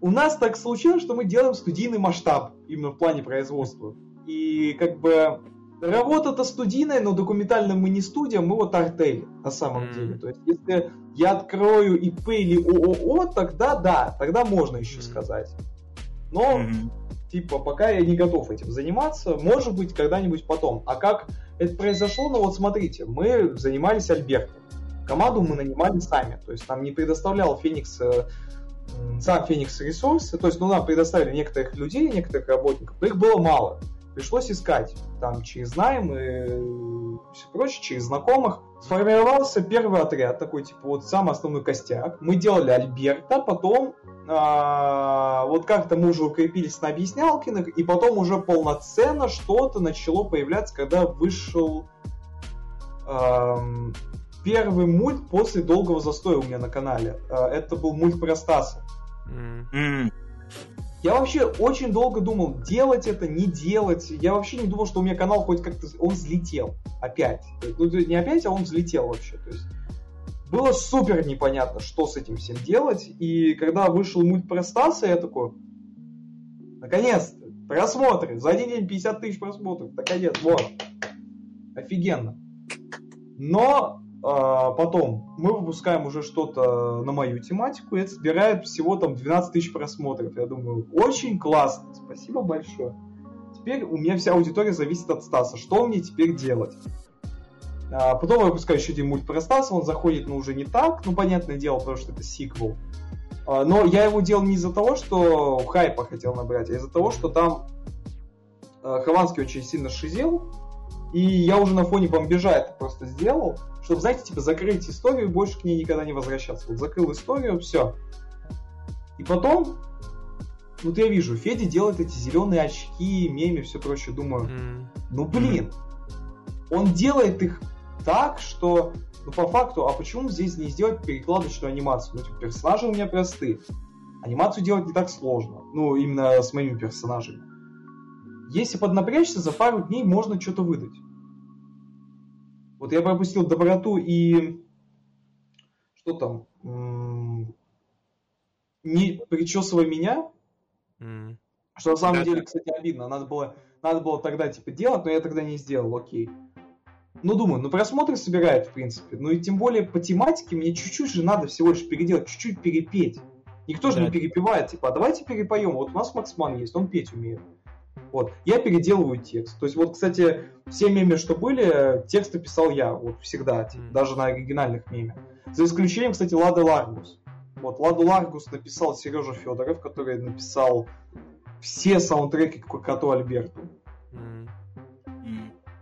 у нас так случилось, что мы делаем студийный масштаб именно в плане производства. И как бы Работа-то студийная, но документально мы не студия, мы вот артель на самом mm. деле. То есть, если я открою ИП или ООО, тогда да, тогда можно еще mm. сказать. Но, mm. Типа, пока я не готов этим заниматься, может быть, когда-нибудь потом. А как это произошло? Ну вот смотрите, мы занимались Альбертом. Команду мы нанимали сами, то есть нам не предоставлял Феникс э, сам Феникс ресурсы, то есть ну, нам предоставили некоторых людей, некоторых работников, их было мало пришлось искать там через найм и все прочее, через знакомых. Сформировался первый отряд, такой типа вот самый основной костяк. Мы делали Альберта, потом а, вот как-то мы уже укрепились на объяснялкиных, и потом уже полноценно что-то начало появляться, когда вышел а, первый мульт после долгого застоя у меня на канале. А, это был мульт про Стаса. Mm. Я вообще очень долго думал, делать это, не делать. Я вообще не думал, что у меня канал хоть как-то... Он взлетел. Опять. Ну, не опять, а он взлетел вообще. То есть было супер непонятно, что с этим всем делать. И когда вышел мульт про Стаса, я такой... Наконец-то! Просмотры! За один день 50 тысяч просмотров. Наконец, вот. Офигенно. Но потом мы выпускаем уже что-то на мою тематику, и это собирает всего там 12 тысяч просмотров. Я думаю, очень классно, спасибо большое. Теперь у меня вся аудитория зависит от Стаса. Что мне теперь делать? А потом я выпускаю еще один мульт про Стаса, он заходит, ну, уже не так, ну, понятное дело, потому что это сиквел. А, но я его делал не из-за того, что хайпа хотел набрать, а из-за того, что там а, Хованский очень сильно шизел, и я уже на фоне бомбежа это просто сделал, чтобы, знаете, типа закрыть историю и больше к ней никогда не возвращаться. Вот закрыл историю, все. И потом, вот я вижу, Федя делает эти зеленые очки, меми, все прочее. Думаю, mm. ну блин, он делает их так, что, ну по факту, а почему здесь не сделать перекладочную анимацию? Ну, типа, персонажи у меня простые. Анимацию делать не так сложно. Ну, именно с моими персонажами. Если поднапрячься, за пару дней можно что-то выдать. Вот я пропустил доброту и что там? Не причесывай меня. Mm. Что на самом да, деле, кстати, обидно. Надо было, надо было тогда типа делать, но я тогда не сделал, окей. Ну, думаю, ну просмотры собирает, в принципе. Ну и тем более по тематике мне чуть-чуть же надо всего лишь переделать, чуть-чуть перепеть. Никто же да. не перепевает, типа, а давайте перепоем. Вот у нас Максман есть, он петь умеет. Вот. Я переделываю текст. То есть, вот, кстати, все мемы, что были, тексты писал я, вот всегда, типа, даже на оригинальных мемах. За исключением, кстати, Лады Ларгус. Вот, Ладу Ларгус написал Сережа Федоров, который написал все саундтреки к Коту Альберту.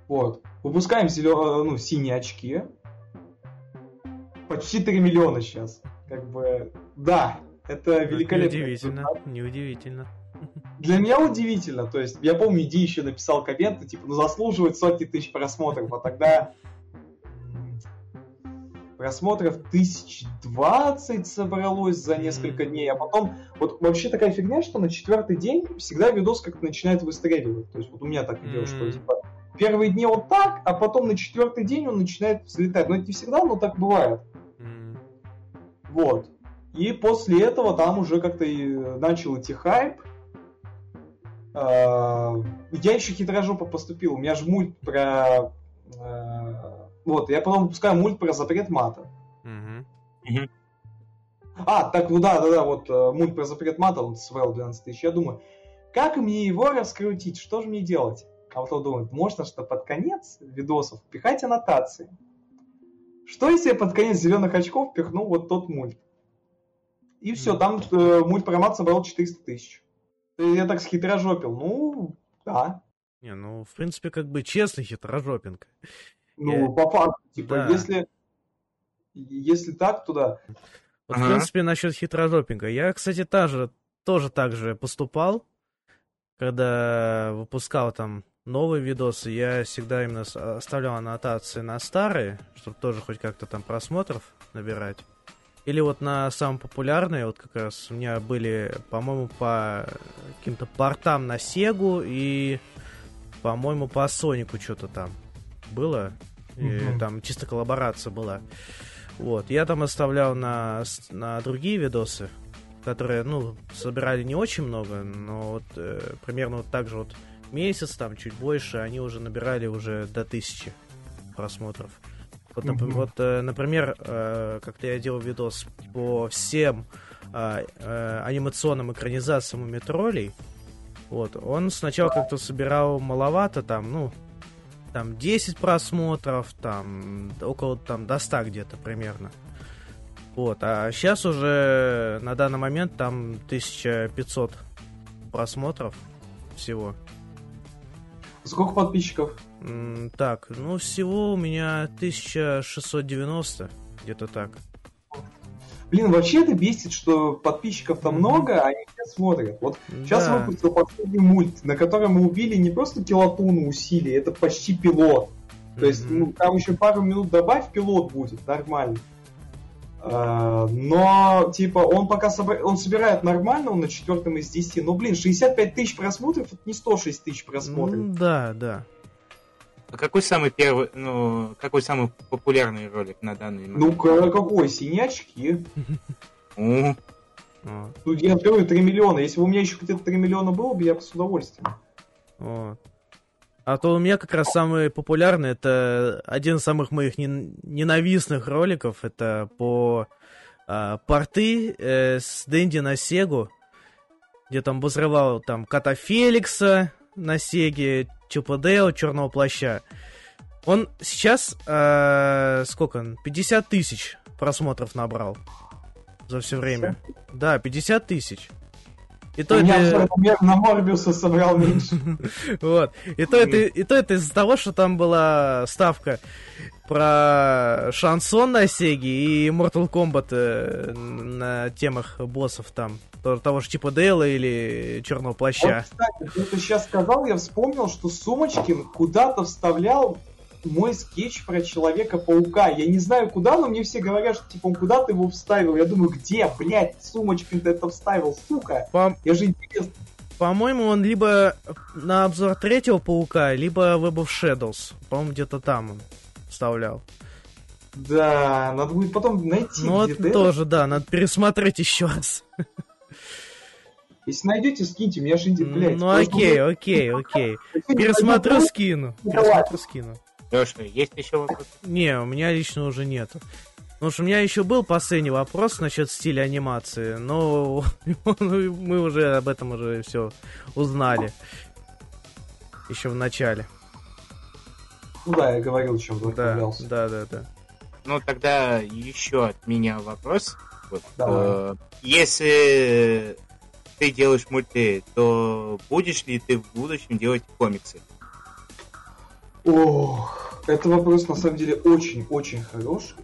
Вот. Выпускаем зелё... ну, синие очки. Почти 3 миллиона сейчас. Как бы, да, это великолепно. Неудивительно, неудивительно. Для меня удивительно, то есть, я помню, Ди еще написал комменты, типа, ну, заслуживает сотни тысяч просмотров, а тогда просмотров тысяч двадцать собралось за несколько дней, а потом, вот вообще такая фигня, что на четвертый день всегда видос как-то начинает выстреливать, то есть, вот у меня так идет, что, типа, первые дни вот так, а потом на четвертый день он начинает взлетать, но это не всегда, но так бывает. Вот. И после этого там уже как-то начал идти хайп, я еще хитрожопо поступил. У меня же мульт про... А, вот, я потом выпускаю мульт про запрет мата. А, так, ну да, да, да, вот э, мульт про запрет мата, он свел 12 тысяч. Я думаю, как мне его раскрутить? Что же мне делать? А вот он думает, можно что под конец видосов пихать аннотации. Что если я под конец зеленых очков пихну вот тот мульт? И все, там э, мультпромат собрал 400 тысяч. Я так схитрожопил. Ну, да. Не, ну, в принципе, как бы честный хитрожопинг. Ну, Я... по факту, типа, да. если, если так, то да. Вот, ага. в принципе, насчет хитрожопинга. Я, кстати, тоже, тоже так же поступал, когда выпускал там новые видосы, я всегда именно оставлял аннотации на старые, чтобы тоже хоть как-то там просмотров набирать. Или вот на самые популярные, вот как раз у меня были, по-моему, по каким-то портам на Сегу и, по-моему, по Сонику что-то там было. И там чисто коллаборация была. Вот. Я там оставлял на, на другие видосы, которые, ну, собирали не очень много, но вот э, примерно вот так же вот месяц, там чуть больше, они уже набирали уже до тысячи просмотров. Вот, mm-hmm. вот э, например, э, как-то я делал видос по всем э, э, анимационным экранизациям у метролей. Вот, он сначала как-то собирал маловато, там, ну, там 10 просмотров, там около там до 100 где-то примерно. Вот, а сейчас уже на данный момент там 1500 просмотров всего. Сколько подписчиков? Так, ну всего у меня 1690, где-то так. Блин, вообще это бесит, что подписчиков там mm-hmm. много, а они все смотрят. Вот да. сейчас выпустил последний мульт, на котором мы убили не просто килотону усилий, это почти пилот. То mm-hmm. есть, ну, там еще пару минут добавь, пилот будет, нормально. А, но, типа, он пока собра... он собирает нормально, он на четвертом из 10. Но, блин, 65 тысяч просмотров, это не 106 тысяч просмотров. Mm, да, да. А какой самый первый, ну, какой самый популярный ролик на данный момент? Ну, какой? Синячки. *laughs* Ну, я говорю, 3 миллиона. Если бы у меня еще где-то 3 миллиона было бы, я бы с удовольствием. А то у меня как раз самый популярный, это один из самых моих ненавистных роликов, это по а, порты э, с Дэнди на Сегу, где там взрывал там кота Феликса на Сеге, Чупадео, Черного Плаща. Он сейчас, э, сколько он, 50 тысяч просмотров набрал за все время. Да, 50 тысяч. И то это... Я на Морбиуса собрал меньше. *laughs* Вот. И то это, и то это из-за того, что там была ставка про шансон на Сеге и Mortal Kombat э, на темах боссов там. Того же типа Дейла или Черного Плаща. Вот, кстати, ты сейчас сказал, я вспомнил, что Сумочкин куда-то вставлял мой скетч про Человека-паука. Я не знаю куда, но мне все говорят, что типа он куда ты его вставил. Я думаю, где, блядь, сумочкин ты это вставил, сука? По... Я же интересно. По-моему, он либо на обзор третьего паука, либо Web of Shadows. По-моему, где-то там он вставлял. Да, надо будет потом найти. Ну вот тоже, да, надо пересмотреть еще раз. Если найдете, скиньте, меня же блядь. Ну окей, окей, окей. Пересмотрю, скину. Пересмотрю, скину. Леша, есть еще вопрос? Не, у меня лично уже нету. Потому что у меня еще был последний вопрос насчет стиля анимации, но *laughs* мы уже об этом уже все узнали. Еще в начале. Ну да, я говорил, чем да, да, да, да. Ну тогда еще от меня вопрос. Вот, э, если ты делаешь мульты, то будешь ли ты в будущем делать комиксы? Ох, это вопрос на самом деле очень-очень хороший.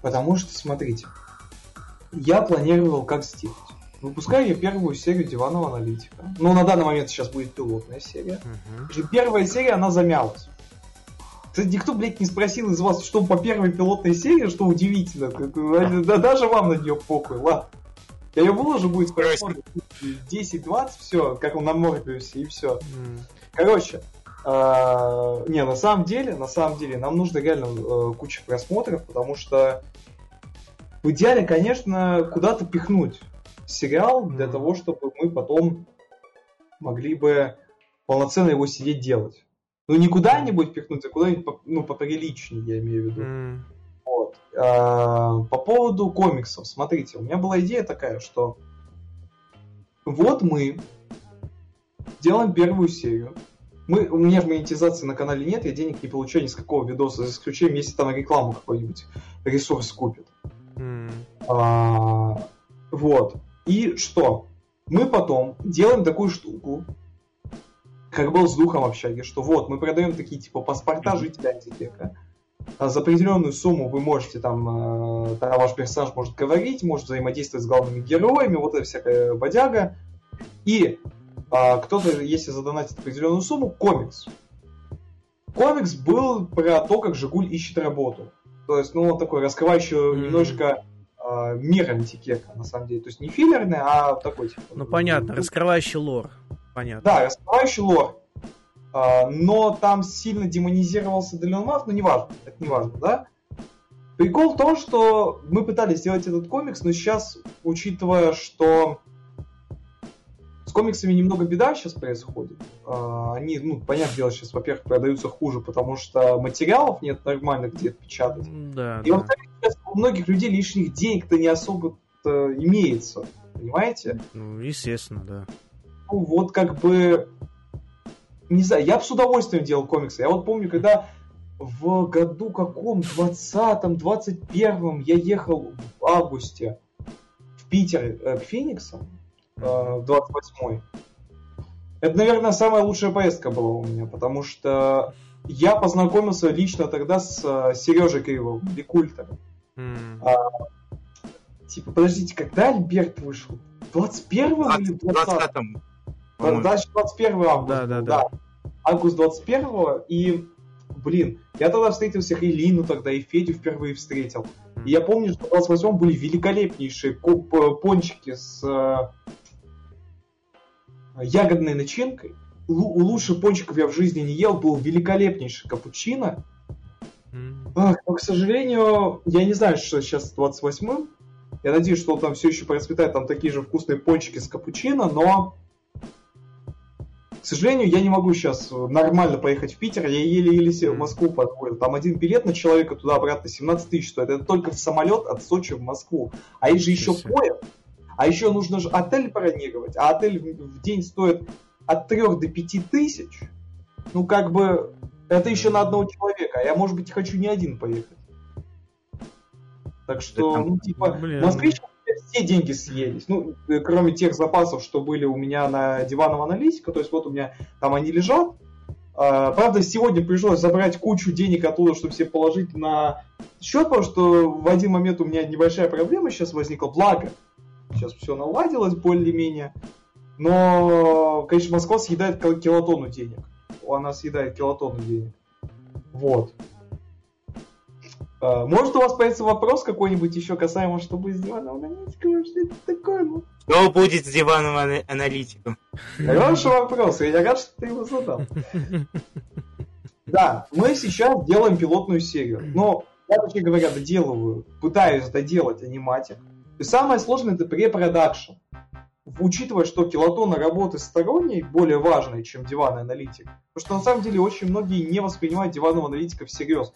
Потому что, смотрите, я планировал как сделать. Выпускаю я первую серию диванного аналитика. Ну, на данный момент сейчас будет пилотная серия. Uh-huh. Первая серия, она замялась. Кстати, никто, блядь, не спросил из вас, что по первой пилотной серии, что удивительно. Да, даже вам на нее похуй, ладно. Я ее выложу, будет 10-20, все, как он на Морбиусе, и все. Короче, а, не, на самом деле, на самом деле, нам нужно реально э, куча просмотров, потому что в идеале, конечно, куда-то пихнуть сериал для того, чтобы мы потом могли бы полноценно его сидеть делать. Ну, не куда-нибудь пихнуть, а куда-нибудь, ну, поприличнее, я имею в виду. Вот. А, по поводу комиксов, смотрите, у меня была идея такая, что вот мы делаем первую серию, мы, у меня в монетизации на канале нет, я денег не получаю ни с какого видоса, за исключением, если там рекламу какой-нибудь ресурс купит. Mm. А, вот. И что? Мы потом делаем такую штуку, как был с духом общаги, что вот, мы продаем такие типа паспорта жителя антитека. А за определенную сумму вы можете там, э, там ваш персонаж может говорить, может взаимодействовать с главными героями, вот эта всякая бодяга. И а, кто-то, если задонатит определенную сумму, комикс. Комикс был про то, как Жигуль ищет работу. То есть, ну, он такой раскрывающий mm-hmm. немножечко э, мир антикека, на самом деле. То есть не филлерный, а такой типа. Ну понятно, раскрывающий лор. Понятно. Да, раскрывающий лор. А, но там сильно демонизировался Делион Маф, но неважно, это не важно, да? Прикол в том, что мы пытались сделать этот комикс, но сейчас, учитывая, что с комиксами немного беда сейчас происходит. А, они, ну, понятное дело, сейчас, во-первых, продаются хуже, потому что материалов нет нормально где печатать. Да, И, да. во-вторых, у многих людей лишних денег-то не особо имеется. Понимаете? Ну, естественно, да. Ну, вот как бы не знаю, я бы с удовольствием делал комиксы. Я вот помню, когда в году каком, 20-м, 21-м я ехал в августе в Питер э, к Фениксам, в 28-й. Это, наверное, самая лучшая поездка была у меня, потому что я познакомился лично тогда с э, Сережей Кривовым, Бикультером. Mm. А, типа, подождите, когда Альберт вышел? 21-м или 20-м? Дальше 21 августа. Да, да, да. Август 21 и, блин, я тогда встретил всех и Лину тогда, и Федю впервые встретил. И я помню, что в 28 были великолепнейшие пончики с э, ягодной начинкой. Лучше пончиков я в жизни не ел, был великолепнейший капучино. Ах, но, к сожалению, я не знаю, что сейчас с 28-м. Я надеюсь, что он там все еще процветает, там такие же вкусные пончики с капучино, но к сожалению, я не могу сейчас нормально поехать в Питер, я еле-еле в Москву подходил. Там один билет на человека туда-обратно 17 тысяч стоит. Это только в самолет от Сочи в Москву. А есть же еще поезд. А еще нужно же отель бронировать. А отель в день стоит от 3 до 5 тысяч. Ну, как бы, это еще на одного человека. А я, может быть, хочу не один поехать. Так что, ну, типа, Блин. москвич все деньги съелись. Ну, э, кроме тех запасов, что были у меня на дивановом аналитика, то есть вот у меня там они лежат. А, правда, сегодня пришлось забрать кучу денег оттуда, чтобы все положить на счет, потому что в один момент у меня небольшая проблема сейчас возникла. Благо, сейчас все наладилось более-менее. Но, конечно, Москва съедает килотонну денег. Она съедает килотонну денег. Вот. А, может, у вас появится вопрос какой-нибудь еще касаемо, что будет с диваном аналитиком? Что это такое? Ну? Что будет с диваном аналитиком? Хороший вопрос, я рад, что ты его задал. Да, мы сейчас делаем пилотную серию. Но я, вообще говоря, доделываю, пытаюсь доделать аниматик. И самое сложное это препродакшн. Учитывая, что килотона работы сторонней более важная, чем диванный аналитик. Потому что на самом деле очень многие не воспринимают диванного аналитика всерьез.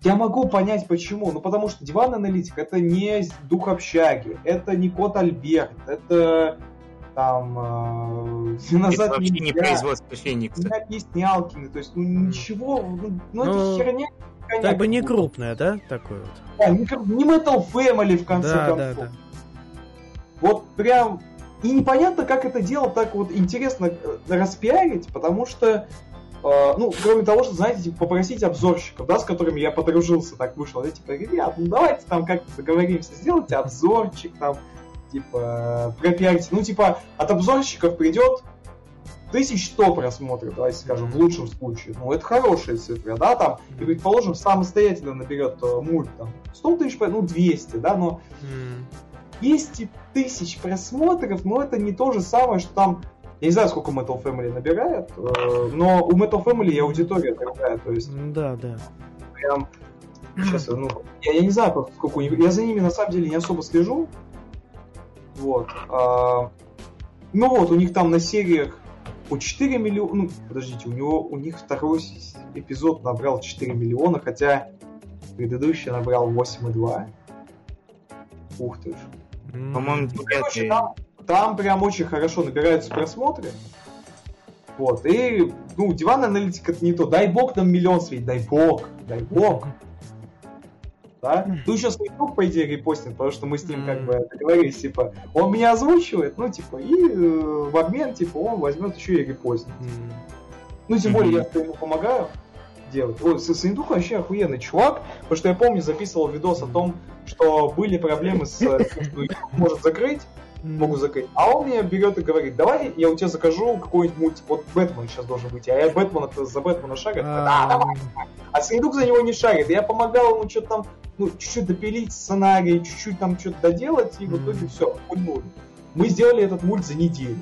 Я могу понять почему. Ну потому что диван аналитик это не дух общаги, это не кот Альберт, это там э, *laughs* назад вообще не производство Феникса. Не объяснялкины, то есть ну ничего, ну, ну это ну, херня. Как бы не крупная, да, такой вот. Да, не, не Metal Family в конце да, концов. Да, да. Вот прям и непонятно, как это дело так вот интересно э, распиарить, потому что Uh, ну, кроме того, что, знаете, типа, попросить обзорщиков, да, с которыми я подружился, так вышло, да, типа, ребят, ну давайте там как-то договоримся, сделайте обзорчик там, типа, пропиарите. Ну, типа, от обзорщиков придет 1100 просмотров, давайте скажем, в лучшем случае. Ну, это хорошая цифра, да, там, и, предположим, самостоятельно наберет э, мульт, там, 100 тысяч, ну, 200, да, но 200 тысяч просмотров, но это не то же самое, что там я не знаю, сколько Metal Family набирает, э, но у Metal Family аудитория другая, то есть... Да, да. Прям... Сейчас, ну, я, я не знаю, сколько у них... Я за ними, на самом деле, не особо слежу. Вот. А... Ну вот, у них там на сериях по 4 миллиона... Ну, подождите, у него... У них второй эпизод набрал 4 миллиона, хотя предыдущий набрал 8,2. Ух ты ж. По-моему, Короче, там, там прям очень хорошо набираются просмотры. Вот, и, ну, диван аналитик это не то. Дай бог нам миллион светить, дай бог, дай бог. Да? Ну, еще свой друг, по идее, репостит, потому что мы с ним как бы договорились, типа, он меня озвучивает, ну, типа, и э, в обмен, типа, он возьмет еще и репостит. Ну, тем более, я ему помогаю делать. Вот, Сындуха вообще охуенный чувак, потому что я помню, записывал видос о том, что были проблемы с тем, что может закрыть, могут закрыть. А он мне берет и говорит, давай я у тебя закажу какой-нибудь мультик. Вот Бэтмен сейчас должен быть. А я Бэтмен это за Бэтмена шарит. Да, давай. А Сындук за него не шарит. Я помогал ему что-то там, ну, чуть-чуть допилить сценарий, чуть-чуть там что-то доделать, и в итоге все, пульнули. Мы сделали этот мульт за неделю.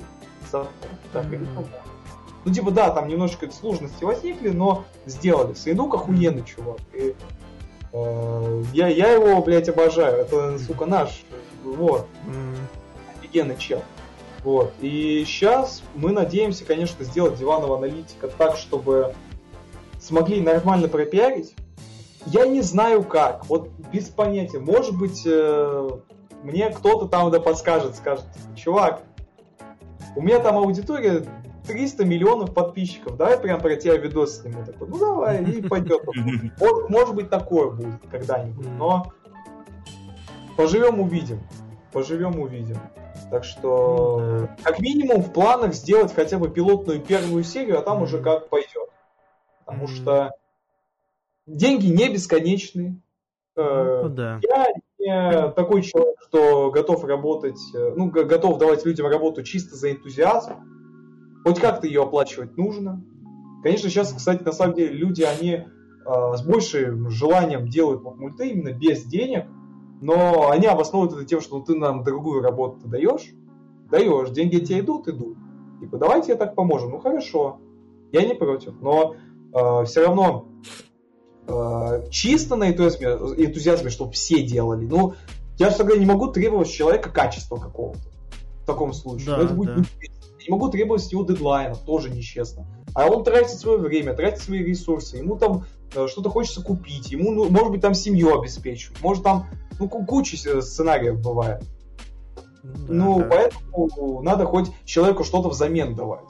Так, ну, типа, да, там немножечко сложности возникли, но сделали. Сындук охуенный чувак. И, э, я, я его, блядь, обожаю. Это, сука, наш. Вот. Офигенный чел. Вот. И сейчас мы надеемся, конечно, сделать диванного аналитика так, чтобы смогли нормально пропиарить. Я не знаю как, вот без понятия. Может быть, э, мне кто-то там да подскажет, скажет, чувак, у меня там аудитория 300 миллионов подписчиков, давай прям про тебя видос сниму. Такой, ну давай, и пойдет. *laughs* Вот, может быть, такое будет когда-нибудь, но поживем увидим. Поживем увидим. Так что, ну, как минимум, в планах сделать хотя бы пилотную первую серию, а там уже как пойдет. Потому что деньги не бесконечны. Э, ну, да. Я не такой человек, что готов работать, э, ну, готов давать людям работу чисто за энтузиазм. Хоть как-то ее оплачивать нужно. Конечно, сейчас, кстати, на самом деле люди, они э, с большим желанием делают мульты именно без денег, но они обосновывают это тем, что ну, ты нам другую работу даешь, даешь, деньги тебе идут, идут. Типа, давайте я так поможем. Ну хорошо, я не против, но э, все равно э, чисто на энтузиазме, энтузиазме, чтобы все делали. Ну, я же тогда не могу требовать с человека качества какого-то в таком случае. Да, это будет да. Я не могу требовать с него дедлайна, тоже нечестно. А он тратит свое время, тратит свои ресурсы, ему там что-то хочется купить, ему, ну, может быть, там семью обеспечивать, может там ну, куча сценариев бывает. Да, ну, да. поэтому надо хоть человеку что-то взамен давать.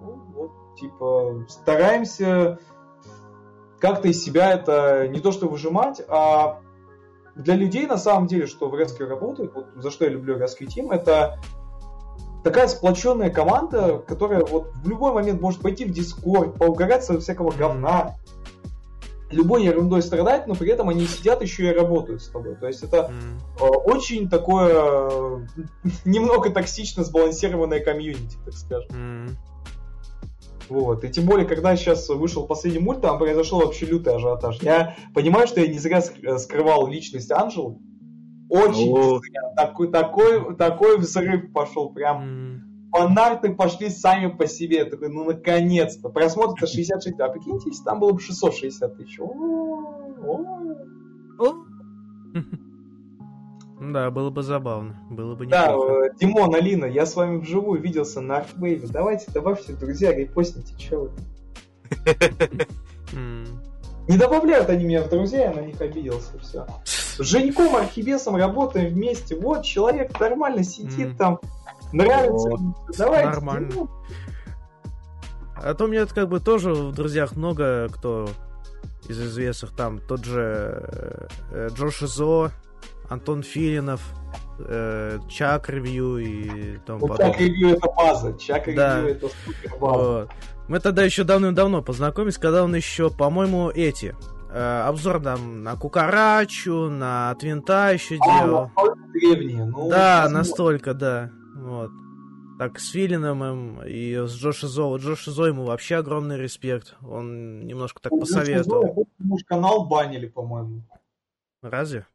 Ну, вот, типа, стараемся как-то из себя это не то что выжимать, а для людей на самом деле, что в Резке работает, вот за что я люблю Резки Тим, это такая сплоченная команда, которая вот в любой момент может пойти в Дискорд, поугараться всякого говна, любой ерундой страдать, но при этом они сидят еще и работают с тобой. То есть это mm. очень такое *laughs* немного токсично сбалансированное комьюнити, так скажем. Mm. Вот. И тем более, когда сейчас вышел последний мульт, там произошел вообще лютый ажиотаж. Я понимаю, что я не зря скрывал личность Анжелы. Очень oh. такой, такой, такой взрыв пошел прям. Mm фанарты пошли сами по себе. Я такой, ну наконец-то. Просмотр-то 66. А прикиньте, если там было бы 660 тысяч. *laughs* Да, было бы забавно. Было бы Да, э, Димон, Алина, я с вами вживую виделся на Архвейве. Давайте, добавьте, друзья, репостните, что вы. *laughs* Не добавляют они меня в друзья, я на них обиделся, все. *laughs* С Женьком Архибесом работаем вместе. Вот человек нормально сидит там, Нравится? Вот. Давайте. Нормально. А то у меня как бы тоже в друзьях много кто из известных. Там тот же э, Джош Изо, Антон Филинов, э, Чак Ревью и тому ну, Чак Ревью это база. Чак Ревью да. это супер база. Вот. Мы тогда еще давным-давно познакомились, когда он еще, по-моему, эти э, обзор там на Кукарачу, на Твинта еще а, делал. Древние, ну, да, настолько, да. Вот. Так, с Филином и с Джоши Зо. Вот Джоши Зо ему вообще огромный респект. Он немножко так посоветовал. Муж канал банили, по-моему. Разве?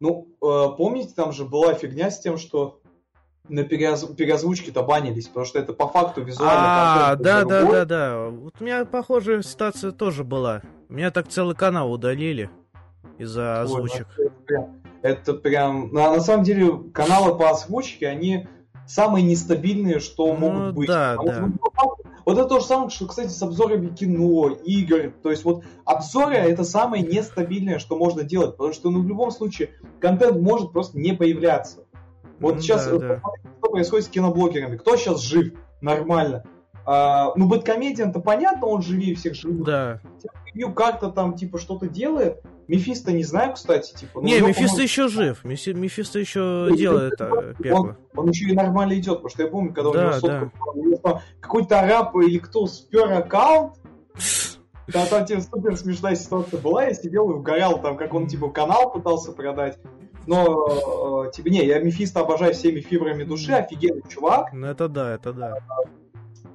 Ну, э, помните, там же была фигня с тем, что на переоз... переозвучке-то банились, потому что это по факту визуально. А, да, да, да, да. Вот у меня похожая ситуация тоже была. У меня так целый канал удалили из-за озвучек. Ой, ну, это прям... Ну, а на самом деле каналы по озвучке, они самые нестабильные, что ну, могут быть. Да, да. Вот, вот это то же самое, что, кстати, с обзорами кино, игр. То есть вот обзоры это самое нестабильное, что можно делать. Потому что ну, в любом случае контент может просто не появляться. Вот ну, сейчас да, да. что происходит с киноблогерами. Кто сейчас жив нормально? А, ну, Бэткомедиан-то понятно, он живее всех живых. Да. Как-то там типа что-то делает, Мефисто не знаю, кстати, типа. Не, Мефисто еще жив. Мефисто еще делает это, пекло. Он, он еще и нормально идет, потому что я помню, когда да, у него да. какой-то араб или кто спер аккаунт, *laughs* да, там типа супер смешная ситуация была, я сидел и угорал, там, как он, типа, канал пытался продать. Но, э, типа, не, я Мефисто обожаю всеми фибрами души, офигенный чувак. Ну, это да, это да.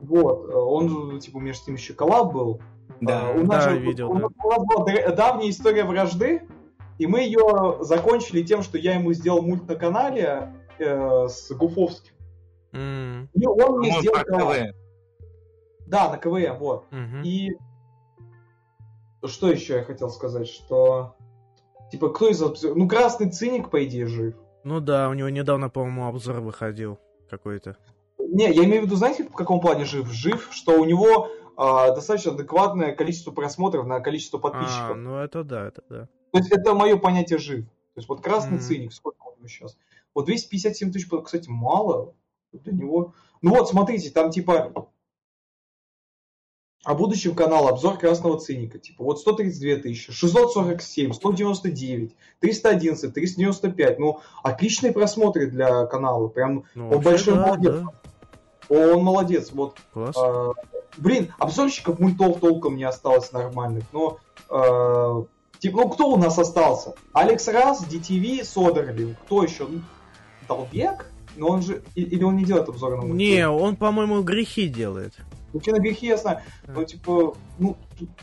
Вот, он, типа, у меня с ним еще коллаб был. Да, у нас да, же, видел, у, да. у нас была давняя история вражды, и мы ее закончили тем, что я ему сделал мульт на канале э, с Гуфовским. Mm. И он мне ну, сделал канал. Да, на КВМ, вот. Mm-hmm. И что еще я хотел сказать, что типа кто из ну красный циник по идее жив. Ну да, у него недавно, по-моему, обзор выходил какой-то. Не, я имею в виду, знаете, в каком плане жив? Жив, что у него а, достаточно адекватное количество просмотров на количество подписчиков. А, ну это да, это да. То есть это мое понятие жив. То есть вот красный mm. циник, сколько него сейчас? Вот 257 тысяч, кстати, мало для него. Ну вот, смотрите, там типа о будущем канала обзор красного циника. Типа вот 132 тысячи, 647, 199, 311, 395. Ну, отличные просмотры для канала. Прям ну, он большой да, молодец. Да. Он молодец. Вот. Класс. А, блин, обзорщиков мультов толком не осталось нормальных. Но а, типа, ну кто у нас остался? Алекс Раз, DTV, Содерли. Кто еще? Ну, Долбек? Но он же... Или он не делает обзоры на мультфильм? Не, он, по-моему, грехи делает. Вообще на грехи я знаю. Но, типа, ну,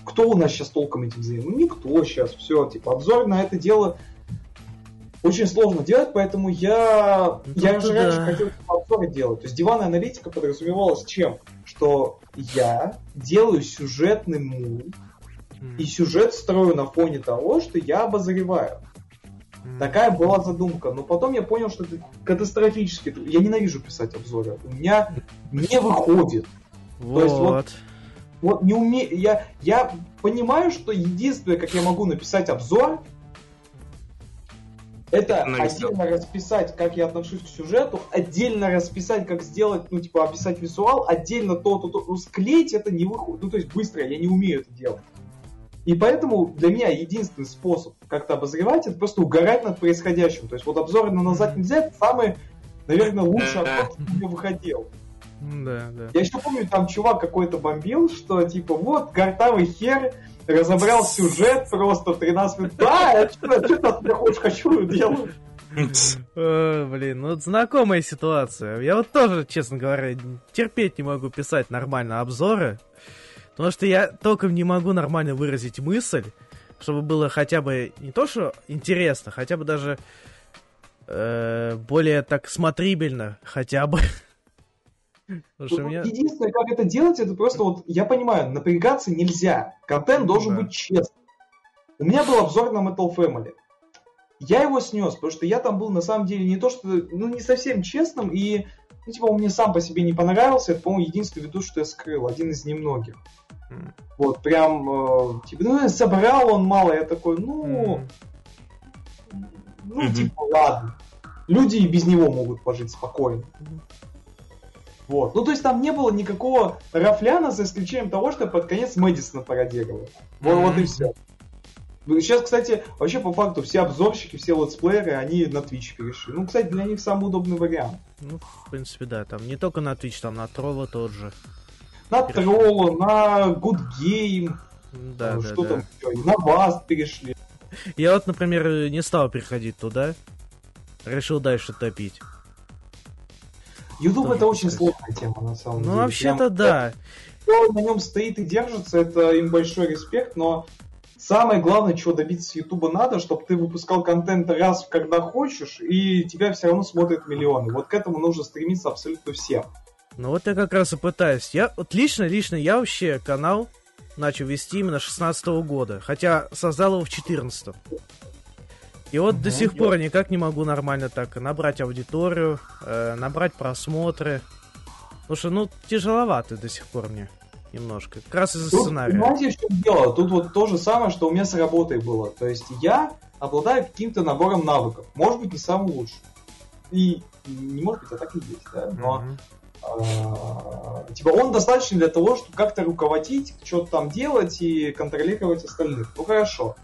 кто у нас сейчас толком этим занимается? Ну, никто сейчас. Все, типа, обзор на это дело очень сложно делать, поэтому я, ну, я же раньше хотел обзоры делать. То есть диванная аналитика подразумевалась чем? Что я делаю сюжетный mm. и сюжет строю на фоне того, что я обозреваю. Mm. Такая была задумка. Но потом я понял, что это катастрофически. Я ненавижу писать обзоры. У меня не выходит. Вот. То есть вот, вот не уме... я, я понимаю, что единственное, как я могу написать обзор, это отдельно расписать, как я отношусь к сюжету, отдельно расписать, как сделать, ну, типа, описать визуал, отдельно то-то, то, ну, склеить это не выходит, ну, то есть быстро, я не умею это делать. И поэтому для меня единственный способ как-то обозревать, это просто угорать над происходящим. То есть вот обзоры на назад нельзя, это самый, наверное, лучший обзор, который у меня выходил. Да, да. Я еще помню, там чувак какой-то бомбил, что типа вот гортавый хер разобрал сюжет просто в 13 минут. Да, я что-то хочешь хочу делаю. блин, ну знакомая ситуация. Я вот тоже, честно говоря, терпеть не могу писать нормально обзоры, потому что я толком не могу нормально выразить мысль, чтобы было хотя бы не то, что интересно, хотя бы даже э, более так смотрибельно, хотя бы. Слушай, меня... Единственное, как это делать, это просто вот, я понимаю, напрягаться нельзя. Контент должен да. быть честным. У меня был обзор на Metal Family. Я его снес, потому что я там был на самом деле не то, что, ну, не совсем честным, и, ну, типа, он мне сам по себе не понравился. Это, по-моему, единственный видос, что я скрыл, один из немногих. Mm. Вот, прям, э, типа, ну, собрал он мало, я такой, ну, mm. ну, mm-hmm. типа, ладно. Люди и без него могут пожить спокойно. Вот. Ну, то есть там не было никакого рафляна, за исключением того, что под конец Мэдисона пародировал. Вот, mm-hmm. вот и все. Сейчас, кстати, вообще по факту все обзорщики, все летсплееры, они на Twitch перешли. Ну, кстати, для них самый удобный вариант. Ну, в принципе, да. Там не только на Twitch, там на Тролла тот же. На Тролла, на Good Game. Да, ну, да, что да. там еще? На Васт перешли. Я вот, например, не стал переходить туда. Решил дальше топить. YouTube это очень сложная тема, на самом ну, деле. Ну, вообще-то да. Кто на нем стоит и держится, это им большой респект, но самое главное, чего добиться с YouTube надо, чтобы ты выпускал контент раз, когда хочешь, и тебя все равно смотрят миллионы. Вот к этому нужно стремиться абсолютно всем. Ну вот я как раз и пытаюсь. Я вот лично, лично, я вообще канал начал вести именно 16 года, хотя создал его в 14 и вот угу, до сих пор никак не могу нормально так набрать аудиторию, э, набрать просмотры. Потому что, ну, тяжеловато до сих пор мне немножко. Как раз из-за сценария. Понимаете, что дело? Тут вот то же самое, что у меня с работой было. То есть я обладаю каким-то набором навыков. Может быть, не самый лучший. И не может быть, а так и есть, да? Но mm-hmm. типа он достаточно для того, чтобы как-то руководить, что-то там делать и контролировать остальных. Ну хорошо.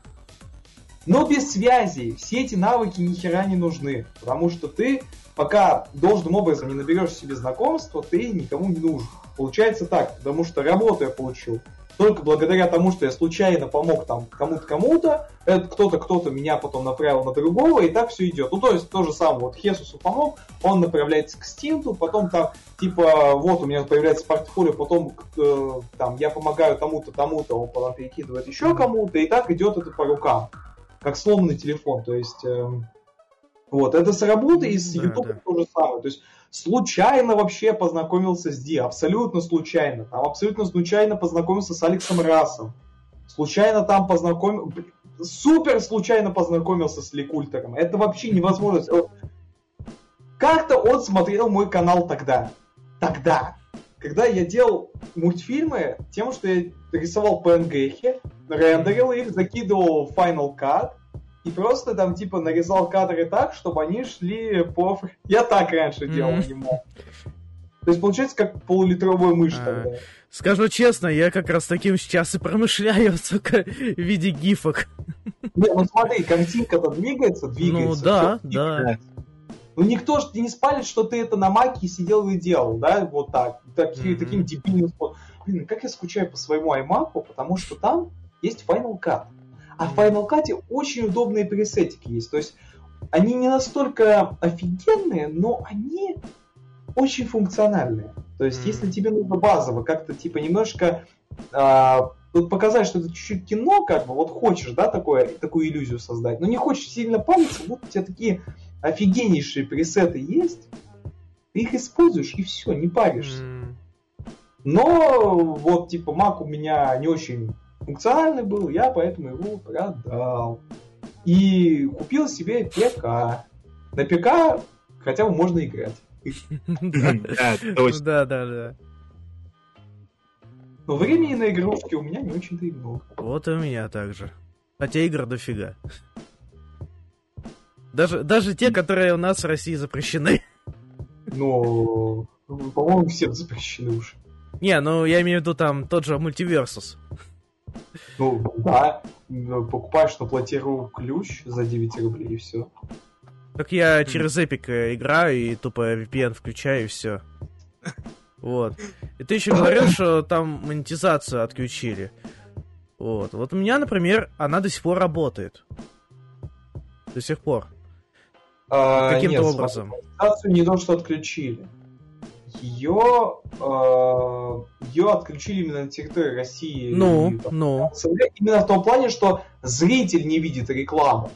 Но без связи. Все эти навыки ни хера не нужны, потому что ты пока должным образом не наберешь себе знакомства, ты никому не нужен. Получается так, потому что работу я получил. Только благодаря тому, что я случайно помог там кому-то кому-то, этот кто-то кто-то меня потом направил на другого, и так все идет. Ну, то есть то же самое, вот Хесусу помог, он направляется к Стинту, потом там, типа, вот у меня появляется портфолио, потом э, там я помогаю тому-то, тому-то, он потом перекидывает еще кому-то, и так идет это по рукам, как сломанный телефон, то есть... Э, вот, это с работы и с YouTube да, да. то же самое. То есть случайно вообще познакомился с Ди, абсолютно случайно. Там абсолютно случайно познакомился с Алексом Расом. Случайно там познакомился... Супер случайно познакомился с Ликультером. Это вообще невозможно. Как-то он смотрел мой канал тогда. Тогда. Когда я делал мультфильмы тем, что я рисовал PNG, рендерил их, закидывал в Final Cut, и просто там типа нарезал кадры так, чтобы они шли по... Я так раньше делал, не мог. То есть получается как полулитровая мышь а, тогда. Скажу честно, я как раз таким сейчас и промышляю, *laughs* сука, в виде гифок. Не, ну смотри, картинка-то двигается, двигается. Ну да, да. Ну никто же не спалит, что ты это на маке сидел и делал, да, вот так, такие, mm-hmm. таким дебильным способом. Блин, как я скучаю по своему iMac, потому что там есть Final Cut. А в Final Cut очень удобные пресетики есть. То есть они не настолько офигенные, но они очень функциональные. То есть, mm-hmm. если тебе нужно базово как-то типа немножко а, вот показать, что это чуть-чуть кино, как бы, вот хочешь, да, такое, такую иллюзию создать, но не хочешь сильно париться, вот у тебя такие офигеннейшие пресеты есть, ты их используешь и все, не паришься. Mm. Но вот типа Mac у меня не очень функциональный был, я поэтому его продал. И купил себе ПК. На ПК хотя бы можно играть. Да, да, да. Но времени на игрушки у меня не очень-то и много. Вот и у меня также. Хотя игр дофига. Даже, даже те, которые у нас в России запрещены. *laughs* Но, по-моему, все запрещены уже. Не, ну я имею в виду там тот же мультиверсус. Ну, да, покупаешь на платиру ключ за 9 рублей и все. Так я через Epic э, играю и тупо VPN включаю и все. Вот. И ты еще говорил, что там монетизацию отключили. Вот. Вот у меня, например, она до сих пор работает. До сих пор. А, Каким-то образом. Монетизацию не то, что отключили ее, э, ее отключили именно на территории России. Ну, и, ну. Именно в том плане, что зритель не видит рекламу.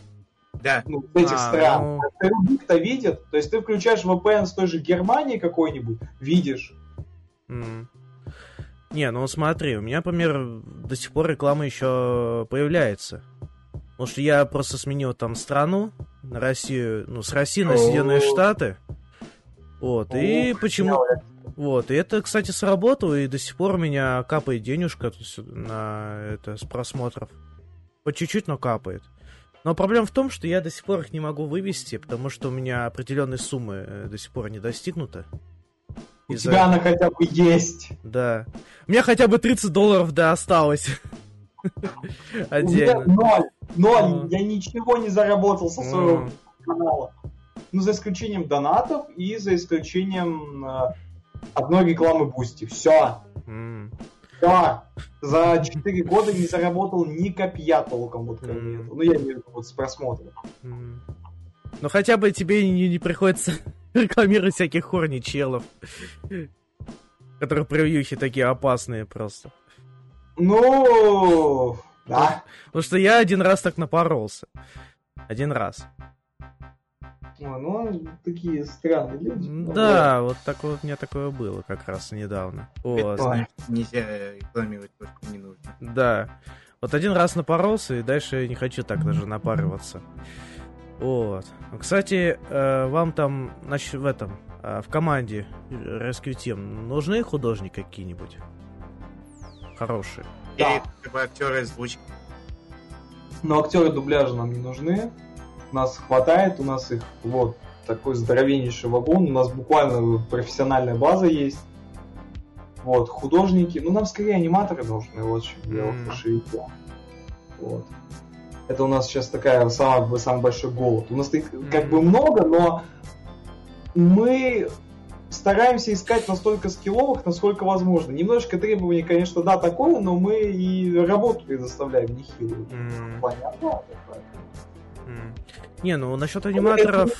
Да. Ну, этих а, стран. Ну... Рубик-то видит. То есть ты включаешь VPN с той же Германии какой-нибудь, видишь. Mm. Не, ну смотри, у меня, например, до сих пор реклама еще появляется. Потому что я просто сменил там страну на Россию, ну, с России на Соединенные Штаты. Вот, и почему... Вот, и это, кстати, сработало, и до сих пор у меня капает денежка на это с просмотров. По чуть-чуть, но капает. Но проблема в том, что я до сих пор их не могу вывести, потому что у меня определенные суммы э, до сих пор не достигнуты. У тебя она хотя бы есть. Да. У меня хотя бы 30 долларов, да, осталось. *laughs* Отдельно. Ноль. Ноль. Я ничего не заработал со своего канала. Ну, за исключением донатов и за исключением э, одной рекламы Boosty. Все. Все. За 4 года не заработал ни копья толком, вот кроме mm. этого. Ну, я имею в виду вот с просмотром. Mm. Ну, хотя бы тебе не, не приходится *laughs* рекламировать всяких хорни челов. Которые превьюхи такие опасные просто. Ну, да. Потому что я один раз так напоролся. Один раз. Ой, ну, такие странные люди. Да, вот такое вот у меня такое было как раз недавно. Вот. Нельзя рекламировать то, что не нужно. Да. Вот один раз напоролся, и дальше не хочу так даже напариваться. Вот. Кстати, э, вам там, значит, в этом, э, в команде Rescue Team нужны художники какие-нибудь? Хорошие. Да. Или актеры озвучки. Но актеры дубляжа нам не нужны нас хватает, у нас их вот такой здоровеннейший вагон, у нас буквально профессиональная база есть. Вот, художники, ну нам скорее аниматоры должны, вот чем дело, mm. Вот. Это у нас сейчас такая самый, самый большой голод. У нас их как бы много, но мы стараемся искать настолько скилловых, насколько возможно. Немножко требований, конечно, да, такое, но мы и работу предоставляем нехилую. Mm. Понятно? Не, ну насчет аниматоров...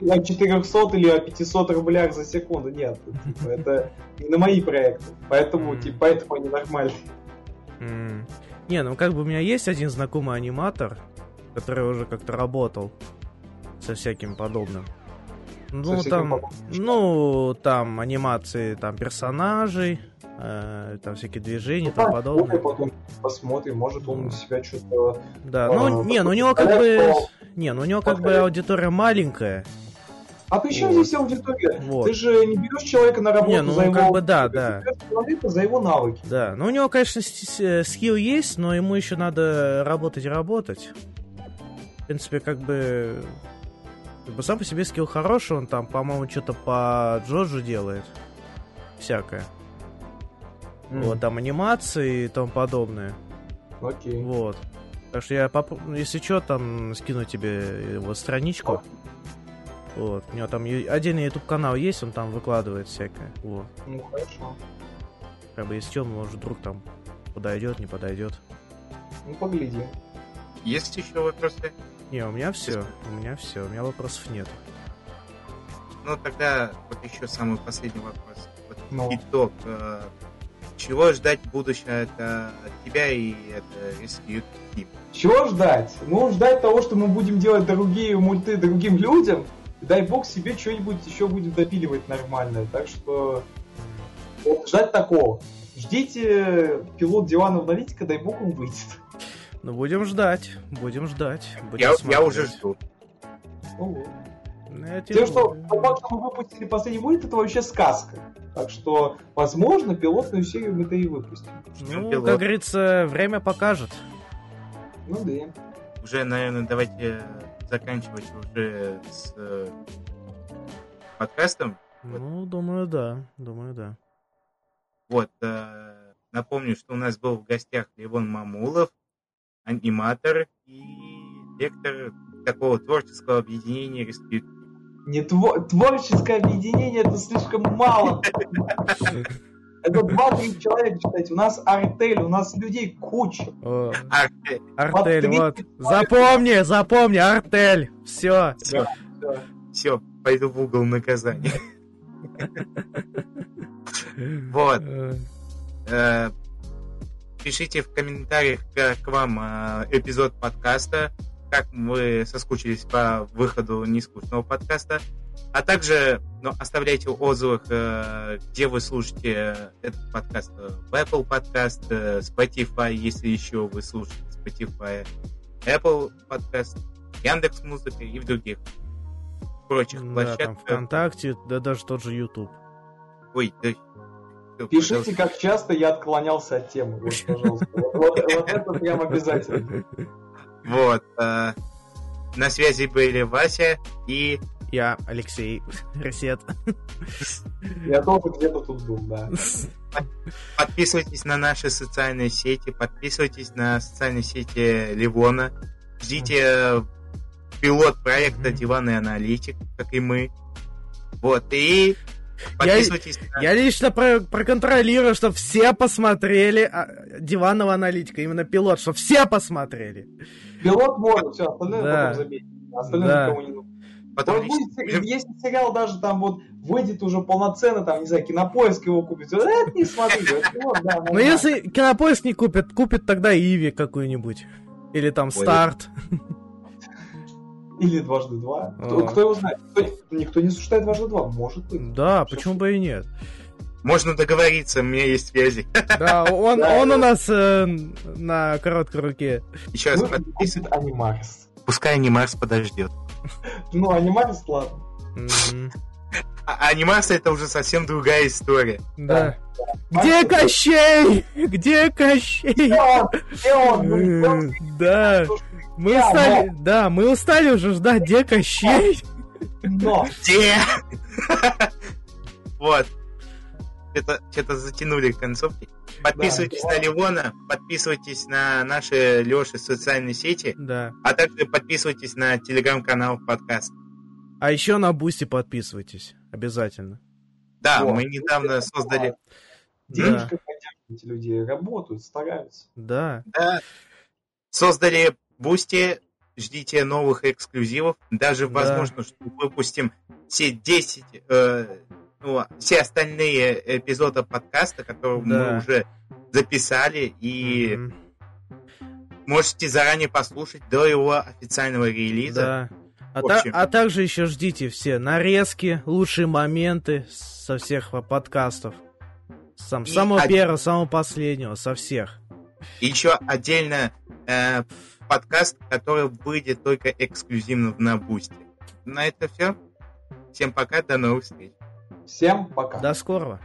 Это о 400 или о 500 рублях за секунду, нет. Типа, *laughs* это не на мои проекты. Поэтому, mm. типа, поэтому они нормальные. Mm. Не, ну как бы у меня есть один знакомый аниматор, который уже как-то работал со всяким подобным. Ну, там, ну, там анимации там персонажей, э, там всякие движения и тому подобное. Потом посмотрим, может он себя что-то... Да, ну, э, не, ну у него как бы... Не, ну у него как бы аудитория маленькая. А при чем вот. здесь аудитория? Вот. Ты же не берешь человека на работу не, ну, за его... как бы да, да. человека за его навыки. Да, ну у него, конечно, э, скилл есть, но ему еще надо работать и работать. В принципе, как бы сам по себе скилл хороший, он там, по-моему, что-то по Джоджу делает. Всякое. Mm. Вот, там анимации и тому подобное. Окей. Okay. Вот. Так что я, поп... если что, там скину тебе его страничку. Oh. Вот. У него там отдельный YouTube канал есть, он там выкладывает всякое. Вот. Ну хорошо. Как бы если что, может вдруг там подойдет, не подойдет. Ну погляди. Есть еще вопросы? Не, у меня все. У меня все. У меня вопросов нет. Ну, тогда вот еще самый последний вопрос. Вот ну. итог. Э, чего ждать в будущем от, от тебя и от Rescue Team? Чего ждать? Ну, ждать того, что мы будем делать другие мульты другим людям. Дай бог себе что-нибудь еще будет допиливать нормальное. Так что вот, ждать такого. Ждите пилот Дивана аналитика, дай бог он выйдет. Ну, будем ждать, будем ждать. Будем я, я уже жду. Ну, Тем, что по факту мы выпустили последний мульт, это вообще сказка. Так что, возможно, пилотную серию мы-то и выпустим. Ну, Пилот. как говорится, время покажет. Ну да. Уже, наверное, давайте заканчивать уже с э, подкастом. Ну, вот. думаю, да. Думаю, да. Вот. Э, напомню, что у нас был в гостях Левон Мамулов, аниматор и лектор такого творческого объединения Респект. Не тво- творческое объединение, это слишком мало. Это два-три человека, читайте. У нас артель, у нас людей куча. артель. Артель, вот. Запомни, запомни, артель. Все. Все, все. пойду в угол наказания. *laughs* Вот. Пишите в комментариях, как вам э, эпизод подкаста, как вы соскучились по выходу нескучного подкаста. А также ну, оставляйте отзывы, э, где вы слушаете этот подкаст. В Apple подкаст, э, Spotify, если еще вы слушаете Spotify, Apple подкаст, Яндекс Музыка и в других прочих да, площадках. Там ВКонтакте, да даже тот же YouTube. Ой, да Пишите, как часто я отклонялся от темы. Вот, пожалуйста. Вот, это прям обязательно. Вот. Э, на связи были Вася и... Я, Алексей, Ресет. Я тоже где-то тут был, да. Подписывайтесь на наши социальные сети, подписывайтесь на социальные сети Ливона. Ждите э, пилот проекта Диван и Аналитик, как и мы. Вот, и Подписывайтесь. Я, на... я лично про проконтролирую, чтобы все посмотрели а, диванного аналитика, именно пилот, чтобы все посмотрели. Пилот может, все, остальное да. потом заметить. Остальное да. никому не нужно. Потом будет, если сериал даже там вот выйдет уже полноценно, там, не знаю, кинопоиск его купит, это не смотри. Ну, если кинопоиск не купит, купит тогда Иви какую-нибудь. Или там Старт. Или дважды два. Кто, кто его знает? Кто, никто не осуждает дважды два. Может быть. Да, Все почему бы и нет? Можно договориться, у меня есть связи. Да, он, да, он у нас э, на короткой руке. Еще раз подписывай. Анимарс. Пускай Анимарс подождет. Ну, Анимарс, ладно. А Анимация это уже совсем другая история. Да. Где Кощей? Где Кощей? Где он? Да. Мы я, устали, но... да, мы устали уже ждать, где Кощей? Но. Где? Вот. Это что-то затянули концовки. Подписывайтесь да, на Левона, подписывайтесь на наши Леши социальные сети, да. а также подписывайтесь на телеграм-канал подкаст. А еще на Boosty подписывайтесь, обязательно. Да, О, мы недавно создали... Денежка да. людей, работают, стараются. Да. Да. Создали Бусти, ждите новых эксклюзивов. Даже да. возможно, что выпустим все 10, э, ну, все остальные эпизоды подкаста, которые да. мы уже записали, и mm-hmm. можете заранее послушать до его официального релиза. Да. А, та, а также еще ждите все нарезки, лучшие моменты со всех подкастов. Сам, самого од... первого, самого последнего, со всех. И еще отдельно э, подкаст, который выйдет только эксклюзивно на Бусте. На это все. Всем пока, до новых встреч. Всем пока. До скорого.